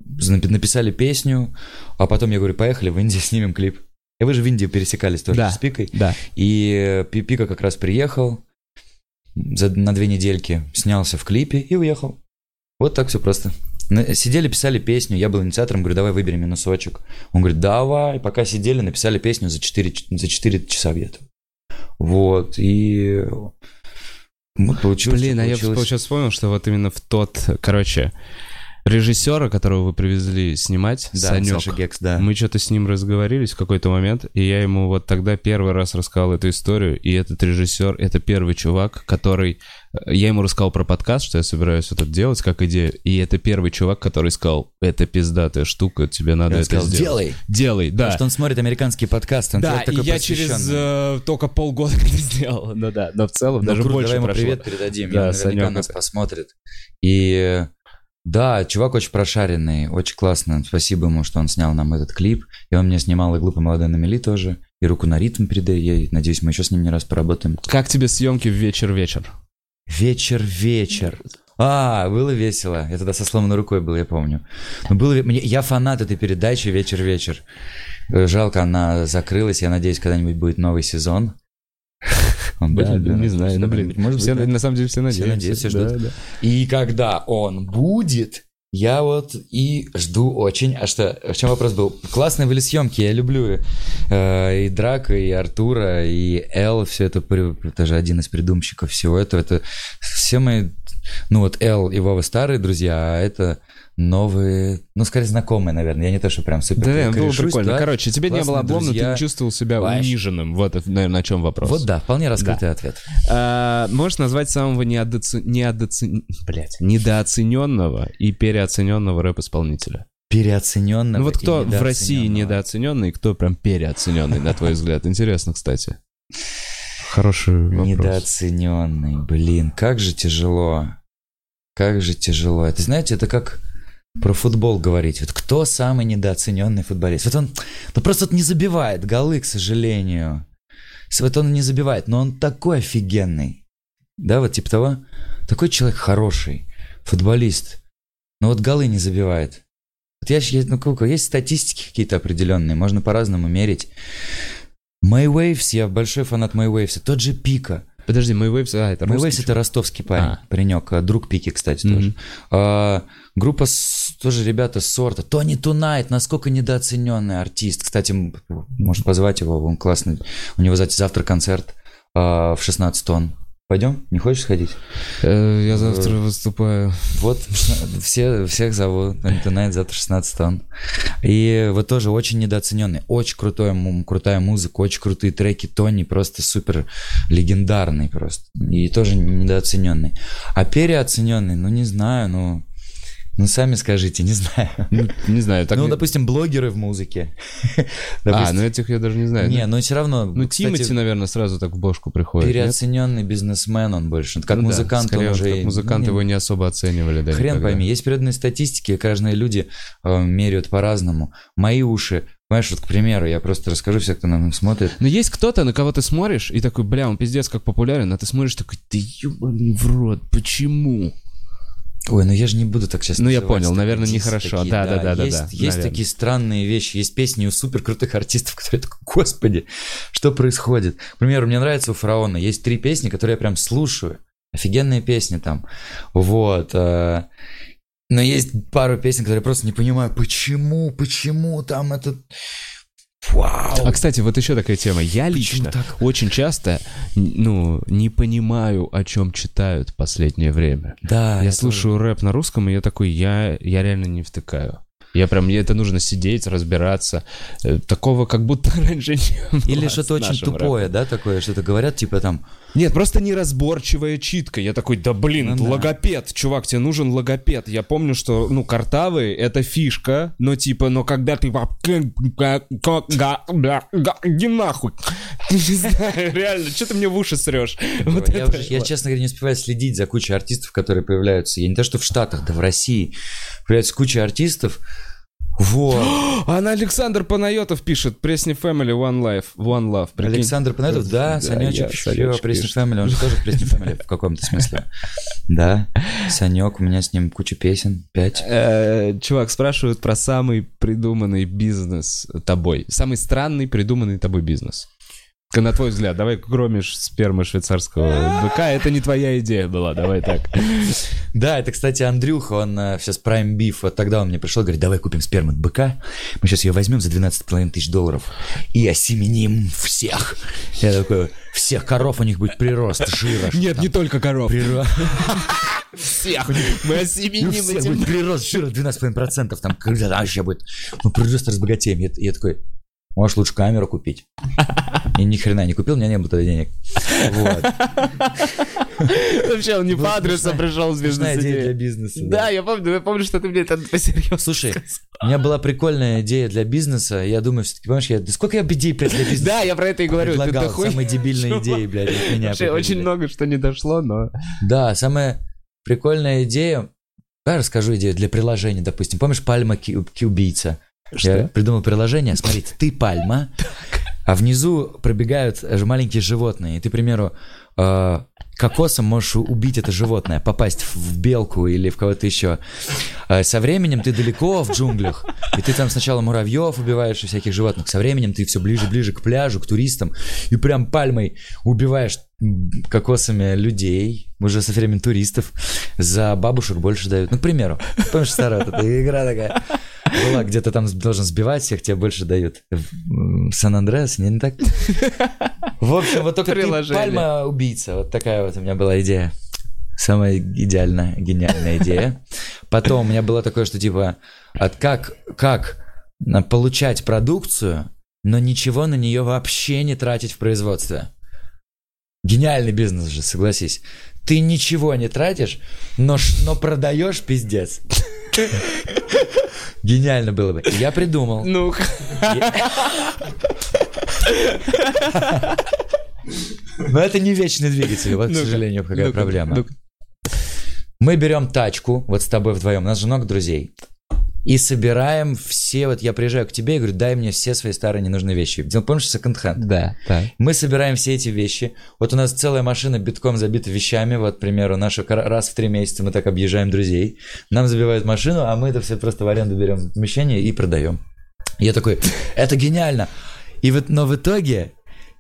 напи- написали песню. А потом я говорю, поехали в Индию, снимем клип. И вы же в Индию пересекались тоже Да. с Пикой. Да. И Пи- Пика как раз приехал за, на две недельки, снялся в клипе и уехал. Вот так все просто. Сидели, писали песню, я был инициатором, говорю, давай выберем минусочек. Он говорит, давай. Пока сидели, написали песню за 4, ч- за 4 часа где-то. Вот, и... Вот получилось, Блин, а я сейчас вспомнил, что вот именно в тот, короче, режиссера, которого вы привезли снимать, Да, Санёк, Саша Гекс, да. мы что-то с ним разговорились в какой-то момент, и я ему вот тогда первый раз рассказал эту историю, и этот режиссер, это первый чувак, который... Я ему рассказал про подкаст, что я собираюсь это делать как идею, и это первый чувак, который сказал, это пиздатая штука, тебе надо Я это сказал, сделать. делай. Делай, да. Потому что он смотрит американские подкасты, он Да, и такой я через э, только полгода это сделал. Ну да, но в целом Ну, даже круто, больше давай ему прошло. привет передадим. Да, наверняка Санёк нас это- посмотрит. И да, чувак очень прошаренный, очень классно. Спасибо ему, что он снял нам этот клип. И он мне снимал и «Глупый молодой на мели» тоже. И «Руку на ритм» передай. Я надеюсь, мы еще с ним не раз поработаем. Как тебе съемки в вечер-вечер? Вечер-вечер. А, было весело. Я тогда со сломанной рукой был, я помню. Но было, мне, я фанат этой передачи «Вечер-вечер». Жалко, она закрылась. Я надеюсь, когда-нибудь будет новый сезон. Он Да, да, не знаю, ну, блин? Может все, быть, да. на самом деле все надеются. надеются, Да, ждут. да. И когда он будет, я вот и жду очень. А что, в чем вопрос был? Классные были съемки, я люблю э, и Драка, и Артура, и Эл, все это, при- это же один из придумщиков всего этого. Это все мои, ну вот Эл и Вова старые друзья, а это новые, ну, скорее, знакомые, наверное. Я не то, что прям супер Да, было прикольно. да. Короче, тебе не было Классные обломно, ты друзья. не чувствовал себя Вообще. униженным. Вот, наверное, на чем вопрос. Вот да, вполне раскрытый ответ. А, можешь назвать самого неодоци... неодоци- блядь, недооцененного и переоцененного рэп-исполнителя? Переоцененного Ну вот кто в России недооцененный кто прям переоцененный, на твой взгляд? Интересно, кстати. Хороший вопрос. Недооцененный, блин, как же тяжело. Как же тяжело. Это, знаете, это как про футбол говорить. Вот кто самый недооцененный футболист? Вот он, ну просто вот не забивает голы, к сожалению. Вот он не забивает, но он такой офигенный. Да, вот типа того. Такой человек хороший, футболист. Но вот голы не забивает. Вот я, ну, сколько, есть статистики какие-то определенные, можно по-разному мерить. Waves, я большой фанат Waves. Тот же Пика. Подожди, Мэйвейвс, а, это Waves это ростовский парень, А. паренек, а, друг Пики, кстати, Мгм. тоже. А, группа с- тоже ребята с сорта. Тони Тунайт, насколько недооцененный артист. Кстати, м, может позвать его, он классный. У него кстати, завтра концерт а, в 16 тонн. Пойдем? Не хочешь сходить? Э, Я завтра выступаю. Вот все, всех зовут. Тунайт завтра 16 тонн. И вот тоже очень недооцененный. Очень крутой, крутая музыка, очень крутые треки. Тони просто супер легендарный просто. И тоже недооцененный. А переоцененный, ну не знаю, ну... Ну, сами скажите, не знаю. Ну, Не знаю, так... ну, не- допустим, блогеры в музыке. А, ну этих я даже не знаю. Не, но все равно... Ну, кстати, Тимати, наверное, сразу так в бошку приходит. нет? Переоцененный бизнесмен он больше. Как Ну музыкант он уже... как музыкант ну, его не особо оценивали, да, Хрен никогда. пойми, есть периодные статистики, разные люди э, меряют по-разному. Мои уши, понимаешь, вот, к примеру, я просто расскажу все, кто на нас смотрит. Но есть кто-то, на кого ты смотришь, и такой, бля, он пиздец как популярен, а ты смотришь такой, ты ебаный в рот, почему? Ой, ну я же не буду так сейчас Ну, я понял, наверное, нехорошо. такие, Да, да, да, да, Есть, да, есть наверное. такие странные вещи, есть песни у супер крутых артистов, которые такой, господи, что происходит? К примеру, мне нравится у Фараона, есть три песни, которые я прям слушаю. Офигенные песни там. Вот. э, Но есть пару песен, которые я просто не понимаю, почему, почему там этот... Вау! А, кстати, вот еще такая тема. Я Почему лично так? очень часто, ну, не понимаю, о чем читают в последнее время. да, я слушаю рэп на русском, и я такой, я, я реально не втыкаю. Я прям, мне это нужно сидеть, разбираться. Э, Такого как будто раньше не было Или что-то очень тупое, рэпом. да, такое, что-то говорят, типа там, Нет, просто неразборчивая читка. Я такой, да блин, Ну да. логопед, чувак, тебе нужен логопед. Я помню, что, ну, картавы — это фишка, но типа, но когда ты... Иди нахуй. Не знаю, реально, что ты мне в уши срешь? Вот я, уже- я, честно говоря, не успеваю следить за кучей артистов, которые появляются. Я не то, что в Штатах, да в России. Появляется куча артистов. Вот. А на Александр Панайотов пишет, Пресни Family, One Life, One Love. Прикинь. Александр Панетов, да, Да, Санечек, Санечек Пресни. Фэмили, он же тоже Пресни Фэмили в каком-то смысле. Да, Санек, у меня с ним куча песен, пять. Э, Чувак, спрашивают про самый придуманный бизнес тобой. Самый странный придуманный тобой бизнес. На твой взгляд, давай кромишь спермы швейцарского быка. Это не твоя идея была, давай так. Да, это, кстати, Андрюха, он э, сейчас Prime Beef, вот тогда он мне пришел, говорит, давай купим сперму от быка, мы сейчас ее возьмем за 12,5 тысяч долларов и осеменим всех. Я такой, всех коров у них будет прирост жира. Нет, не только коров. Прирост. Всех. Мы осеменим этим. будет прирост жира 12,5%, там когда там вообще будет, ну, прирост разбогатеем. Я такой, можешь лучше камеру купить. И ни хрена не купил, у меня не было тогда денег. Вот. Вообще, он не по адресу пришел с Смешная идея для бизнес бизнеса. Да, я помню, я помню, что ты мне это посерьезно Слушай, у меня была прикольная идея для бизнеса. Я думаю, все-таки, понимаешь, я, да сколько я идей блядь, для бизнеса Да, я про это и говорю. Предлагал? Самые дебильные идеи, блядь, от меня. Вообще, очень много что не дошло, но... Да, самая прикольная идея. Давай расскажу идею для приложения, допустим. Помнишь, пальма ки- кубийца? Я Что? придумал приложение. Смотрите, ты пальма, а внизу пробегают же маленькие животные. И ты, к примеру, э, кокосом можешь убить это животное, попасть в белку или в кого-то еще. А со временем ты далеко в джунглях, и ты там сначала муравьев убиваешь и всяких животных. Со временем ты все ближе-ближе к пляжу, к туристам, и прям пальмой убиваешь кокосами людей, уже со временем туристов, за бабушек больше дают. Ну, к примеру, помнишь, старая эта игра такая была, где ты там должен сбивать всех, тебе больше дают. Сан-Андреас, не, не так? В общем, вот только ты пальма-убийца. Вот такая вот у меня была идея. Самая идеальная, гениальная идея. Потом у меня было такое, что типа, от как, как получать продукцию, но ничего на нее вообще не тратить в производстве. Гениальный бизнес же, согласись. Ты ничего не тратишь, но, но продаешь пиздец. Гениально было бы. Я придумал. Ну. Но это не вечный двигатель, вот, к сожалению, какая проблема. Мы берем тачку, вот с тобой вдвоем, у нас же много друзей. И собираем все, вот я приезжаю к тебе и говорю, дай мне все свои старые ненужные вещи. Помнишь секонд-хенд? Да, да. Мы собираем все эти вещи. Вот у нас целая машина битком забита вещами. Вот, к примеру, нашу раз в три месяца мы так объезжаем друзей. Нам забивают машину, а мы это все просто в аренду берем помещение и продаем. Я такой, это гениально. И вот, но в итоге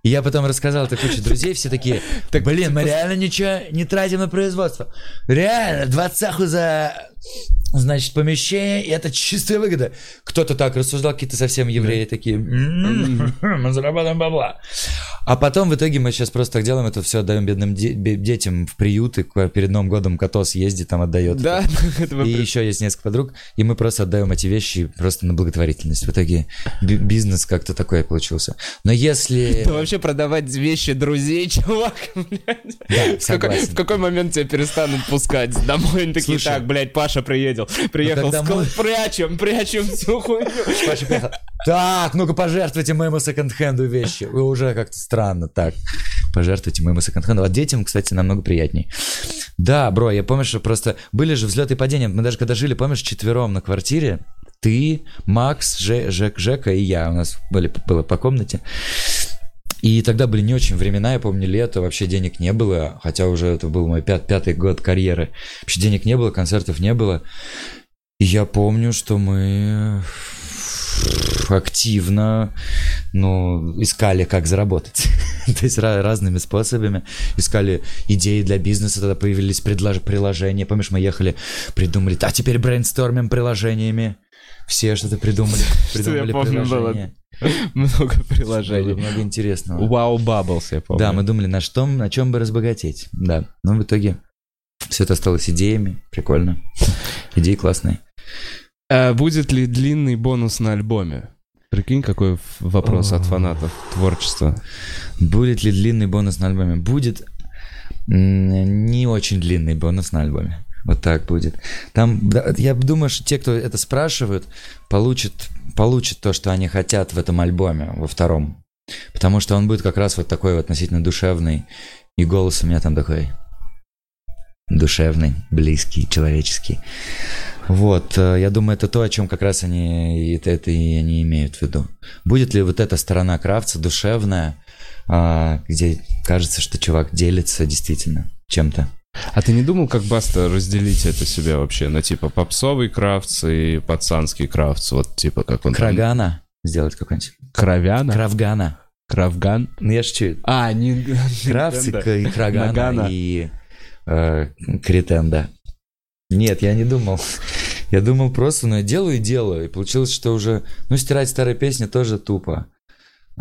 и я потом рассказал это куче друзей, все такие, так, блин, мы реально ничего не тратим на производство. Реально, двадцаху за значит, помещение, и это чистая выгода. Кто-то так рассуждал, какие-то совсем евреи такие, мы зарабатываем бабла. А потом в итоге мы сейчас просто так делаем, это все отдаем бедным де- детям в приюты, перед Новым годом Котос ездит, там отдает. Да. И еще есть несколько подруг, и мы просто отдаем эти вещи просто на благотворительность. В итоге бизнес как-то такой получился. Но если... Да вообще продавать вещи друзей, чувак, блядь. Да, в, какой, в какой момент тебя перестанут пускать домой? Они такие, так, блядь, Паша приедет приехал. Мы... прячем, прячем всю хуйню. Паша приехал. Так, ну-ка пожертвуйте моему секонд-хенду вещи. Вы уже как-то странно так. Пожертвуйте моему секонд-хенду. А детям, кстати, намного приятней. Да, бро, я помню, что просто были же взлеты и падения. Мы даже когда жили, помнишь, четвером на квартире, ты, Макс, Ж, Жек, Жека и я. У нас были, было по комнате. И тогда были не очень времена, я помню, лето, вообще денег не было, хотя уже это был мой пят, пятый год карьеры. Вообще денег не было, концертов не было. И я помню, что мы активно ну, искали, как заработать. То есть разными способами. Искали идеи для бизнеса, тогда появились предлож- приложения. Помнишь, мы ехали, придумали, а теперь брейнстормим приложениями. Все что-то придумали. Придумали что я помню, приложения. Много приложений. Много интересного. Wow Bubbles, я помню. Да, мы думали, на, что, на чем бы разбогатеть. Да, но в итоге все это осталось идеями. Прикольно. Идеи классные. А будет ли длинный бонус на альбоме? Прикинь, какой вопрос от фанатов творчества. Будет ли длинный бонус на альбоме? Будет не очень длинный бонус на альбоме. Вот так будет. Там, я думаю, что те, кто это спрашивают, получат, получат то, что они хотят в этом альбоме, во втором. Потому что он будет как раз вот такой вот относительно душевный. И голос у меня там такой душевный, близкий, человеческий. Вот, э, я думаю, это то, о чем как раз они это, это и они имеют в виду. Будет ли вот эта сторона Кравца душевная, а, где кажется, что чувак делится действительно чем-то? А ты не думал, как Баста разделить это себе вообще на типа попсовый крафтс и пацанский крафтс? Вот типа как он Крагана сделать какой-нибудь. Кровяна? Кравгана. Кравган? Ну я шучу. А, не... Крафтс и Крагана и э, Критенда. Нет, я не думал. Я думал просто, ну я делаю и делаю. И получилось, что уже, ну стирать старые песни тоже тупо.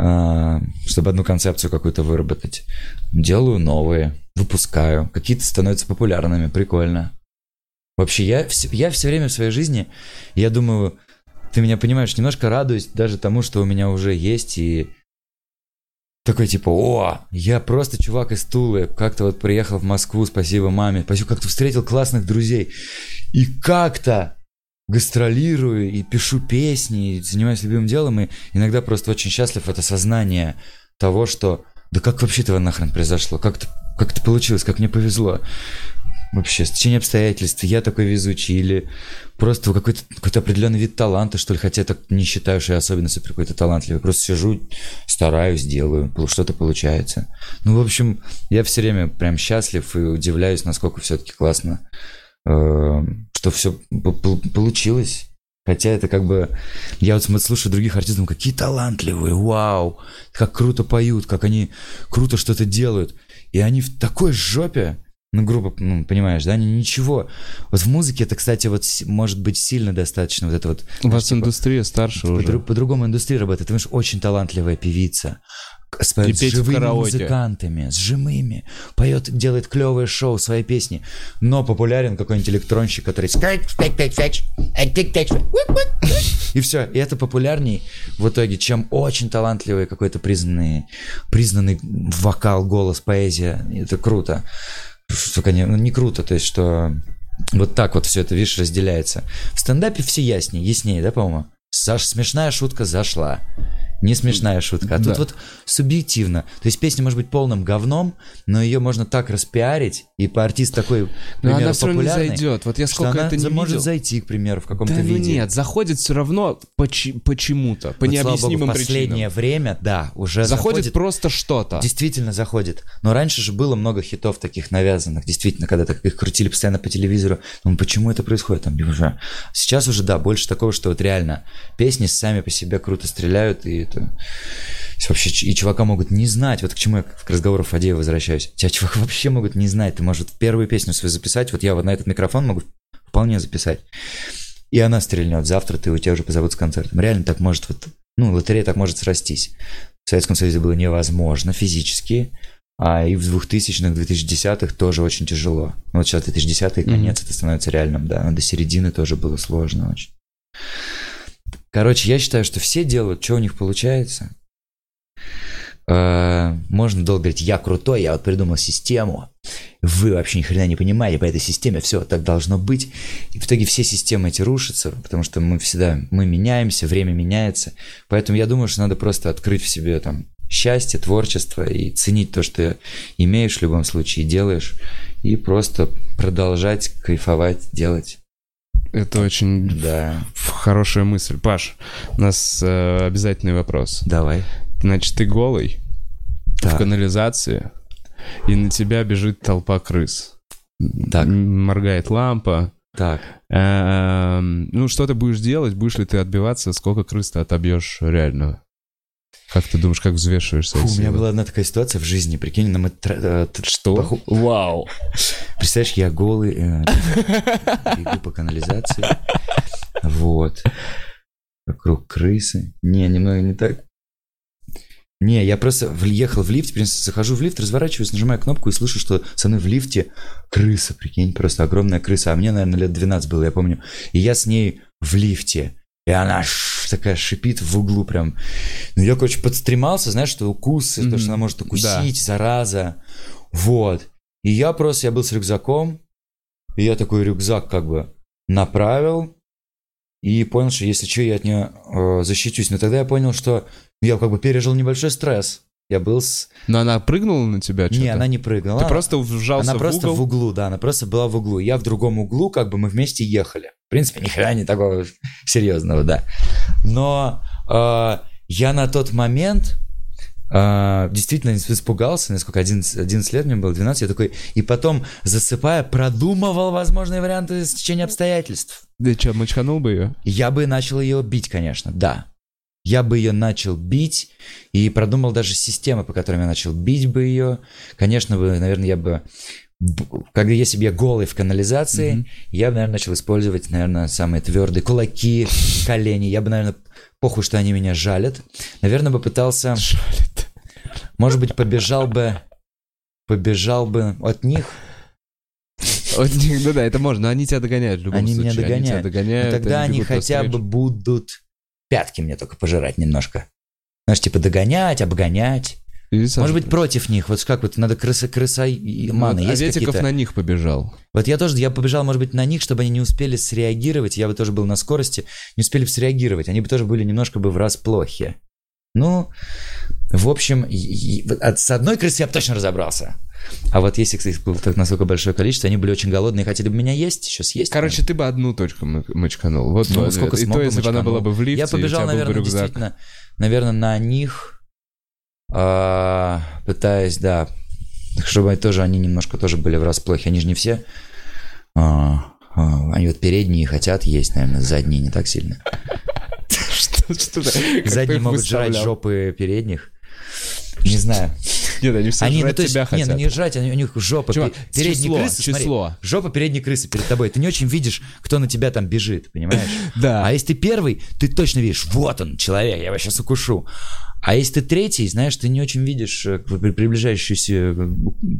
А, чтобы одну концепцию какую-то выработать. Делаю новые, выпускаю. Какие-то становятся популярными, прикольно. Вообще, я, я все время в своей жизни, я думаю, ты меня понимаешь, немножко радуюсь даже тому, что у меня уже есть, и такой типа, о, я просто чувак из Тулы, как-то вот приехал в Москву, спасибо маме, спасибо, как-то встретил классных друзей, и как-то гастролирую и пишу песни, и занимаюсь любимым делом, и иногда просто очень счастлив от осознания того, что да как вообще этого нахрен произошло, как это, как это получилось, как мне повезло. вообще, стечение обстоятельств, я такой везучий, или просто какой-то какой определенный вид таланта, что ли, хотя я так не считаю, что я особенно супер какой-то талантливый, просто сижу, стараюсь, делаю, что-то получается. Ну, в общем, я все время прям счастлив и удивляюсь, насколько все-таки классно, э, что все получилось. Хотя это как бы... Я вот слушаю других артистов, какие талантливые, вау, как круто поют, как они круто что-то делают. И они в такой жопе, ну, грубо, ну, понимаешь, да, они ничего. Вот в музыке это, кстати, вот может быть сильно достаточно вот это вот... У вас типа, индустрия старше по, уже. По-другому индустрия работает. Ты понимаешь, очень талантливая певица, с, с живыми музыкантами, с живыми, поет, делает клевое шоу, свои песни, но популярен какой-нибудь электронщик, который и все, и это популярней в итоге, чем очень талантливый какой-то признанный, признанный вокал, голос, поэзия, это круто. Не, ну, не круто, то есть, что вот так вот все это, видишь, разделяется. В стендапе все яснее, яснее, да, по-моему? Саш, смешная шутка зашла. Не смешная шутка. А да. тут вот субъективно. То есть песня может быть полным говном, но ее можно так распиарить, и по артист такой, к примеру, но она все равно не зайдет. Вот я сколько это не может видел. зайти, к примеру, в каком-то да, виде. Ну нет, заходит все равно поч- почему-то, по вот, необъяснимым Богу, в последнее причинам. время, да, уже заходит. Заходит просто что-то. Действительно заходит. Но раньше же было много хитов таких навязанных. Действительно, когда так их крутили постоянно по телевизору. Ну почему это происходит там уже? Сейчас уже, да, больше такого, что вот реально песни сами по себе круто стреляют, и это вообще и чувака могут не знать, вот к чему я к разговору Фадеева возвращаюсь. Тебя чувак вообще могут не знать, ты можешь первую песню свою записать, вот я вот на этот микрофон могу вполне записать. И она стрельнет, завтра ты у тебя уже позовут с концертом. Реально так может вот, ну, лотерея так может срастись. В Советском Союзе было невозможно физически, а и в 2000-х, 2010-х тоже очень тяжело. Ну, вот сейчас 2010-й, конец, mm-hmm. это становится реальным, да. Но до середины тоже было сложно очень. Короче, я считаю, что все делают, что у них получается. Э, можно долго говорить, я крутой, я вот придумал систему. Вы вообще ни хрена не понимаете по этой системе, все так должно быть. И в итоге все системы эти рушатся, потому что мы всегда, мы меняемся, время меняется. Поэтому я думаю, что надо просто открыть в себе там счастье, творчество и ценить то, что имеешь в любом случае, делаешь, и просто продолжать кайфовать, делать. Это очень да. хорошая мысль. Паш, у нас э, обязательный вопрос. Давай. Значит, ты голый так. в канализации, и на тебя бежит толпа крыс. Так. Моргает лампа. Так. Эм, ну, что ты будешь делать? Будешь ли ты отбиваться? Сколько крыс ты отобьешь реально? Как ты думаешь, как взвешиваешь свои Фу, У меня была одна такая ситуация в жизни, прикинь, нам это... Э, что? Поху... Вау! Представляешь, я голый, э, бегу по канализации, вот, вокруг крысы. Не, немного не так. Не, я просто въехал в лифт, захожу в лифт, разворачиваюсь, нажимаю кнопку и слышу, что со мной в лифте крыса, прикинь, просто огромная крыса. А мне, наверное, лет 12 было, я помню. И я с ней в лифте. И она такая шипит в углу прям. Ну, я, короче, подстремался, знаешь, что укусы, mm-hmm. то, что она может укусить, да. зараза. Вот. И я просто, я был с рюкзаком, и я такой рюкзак как бы направил, и понял, что если что, я от нее э, защитюсь. Но тогда я понял, что я как бы пережил небольшой стресс. Я был с... Но она прыгнула на тебя что-то? Не, она не прыгнула. Ты просто вжался она в просто в углу, да, она просто была в углу. Я в другом углу, как бы мы вместе ехали. В принципе, ни хрена не такого серьезного, да. Но э, я на тот момент э, действительно испугался, насколько 11, 11 лет мне было, 12, я такой, и потом, засыпая, продумывал возможные варианты стечения обстоятельств. Да что, мочканул бы ее? Я бы начал ее бить, конечно, да я бы ее начал бить и продумал даже системы, по которым я начал бить бы ее. Конечно, бы, наверное, я бы когда если бы я голый в канализации, mm-hmm. я бы, наверное, начал использовать, наверное, самые твердые кулаки, колени. Я бы, наверное, похуй, что они меня жалят. Наверное, бы пытался... Жалят. Может быть, побежал бы... Побежал бы от них. От них, ну да, это можно, но они тебя догоняют в любом они случае. Меня догоняют. Они тебя догоняют. Но тогда они, они хотя бы будут пятки мне только пожирать немножко. Знаешь, типа догонять, обгонять. Может быть, против них. Вот как вот надо крыса, крыса и маны. Вот, есть Аветиков на них побежал. Вот я тоже, я побежал, может быть, на них, чтобы они не успели среагировать. Я бы тоже был на скорости, не успели бы среагировать. Они бы тоже были немножко бы в расплохе. Ну, в общем, с одной крысой я бы точно разобрался. А вот если их было так настолько большое количество, они были очень голодные, хотели бы меня есть, еще съесть. Короче, ты бы одну точку мочканул. Вот Ну, вот, сколько И смог то, бы если бы она была бы в лифте, Я побежал, наверное, действительно, наверное, на них, а, пытаясь, да, чтобы тоже они немножко тоже были врасплох. Они же не все, а, а, они вот передние хотят есть, наверное, задние не так сильно. Задние могут жрать жопы передних. Не знаю. Нет, они все Они, ну, жрать то есть, тебя не, хотят. ну не жрать, они, у них жопа, Чувак, пе- передние число, крысы, смотри, число. жопа передней крысы перед тобой. Ты не очень видишь, кто на тебя там бежит, понимаешь? Да. А если ты первый, ты точно видишь, вот он, человек, я его сейчас укушу. А если ты третий, знаешь, ты не очень видишь э, при- приближающуюся э,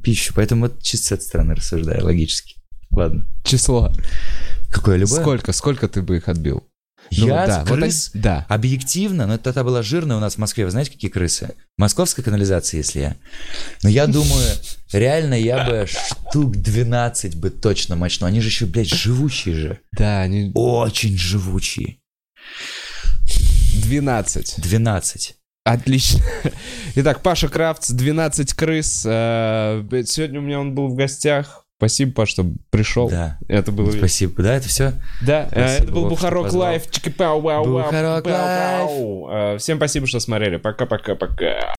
пищу. Поэтому вот чисто с этой стороны рассуждаю, логически. Ладно. Число. Какое любое? Сколько, сколько ты бы их отбил? Ну, Я да, с вот крыс они- да. Объективно, но это тогда была жирная у нас в Москве. Вы знаете, какие крысы? Московская канализация, если я. Но я думаю, реально я бы штук 12 бы точно мочнул. Они же еще, блядь, живучие же. Да, они... Очень живучие. 12. 12. Отлично. Итак, Паша Крафтс, 12 крыс. Э, Сегодня у меня он был в гостях. Спасибо, Паш, что пришел. Да. Это было... Спасибо. Да, это все? Да, э, Спасибо, это был Вов, Бухарок вау, Бухарок пау. Э, Всем спасибо, что смотрели. Пока-пока-пока.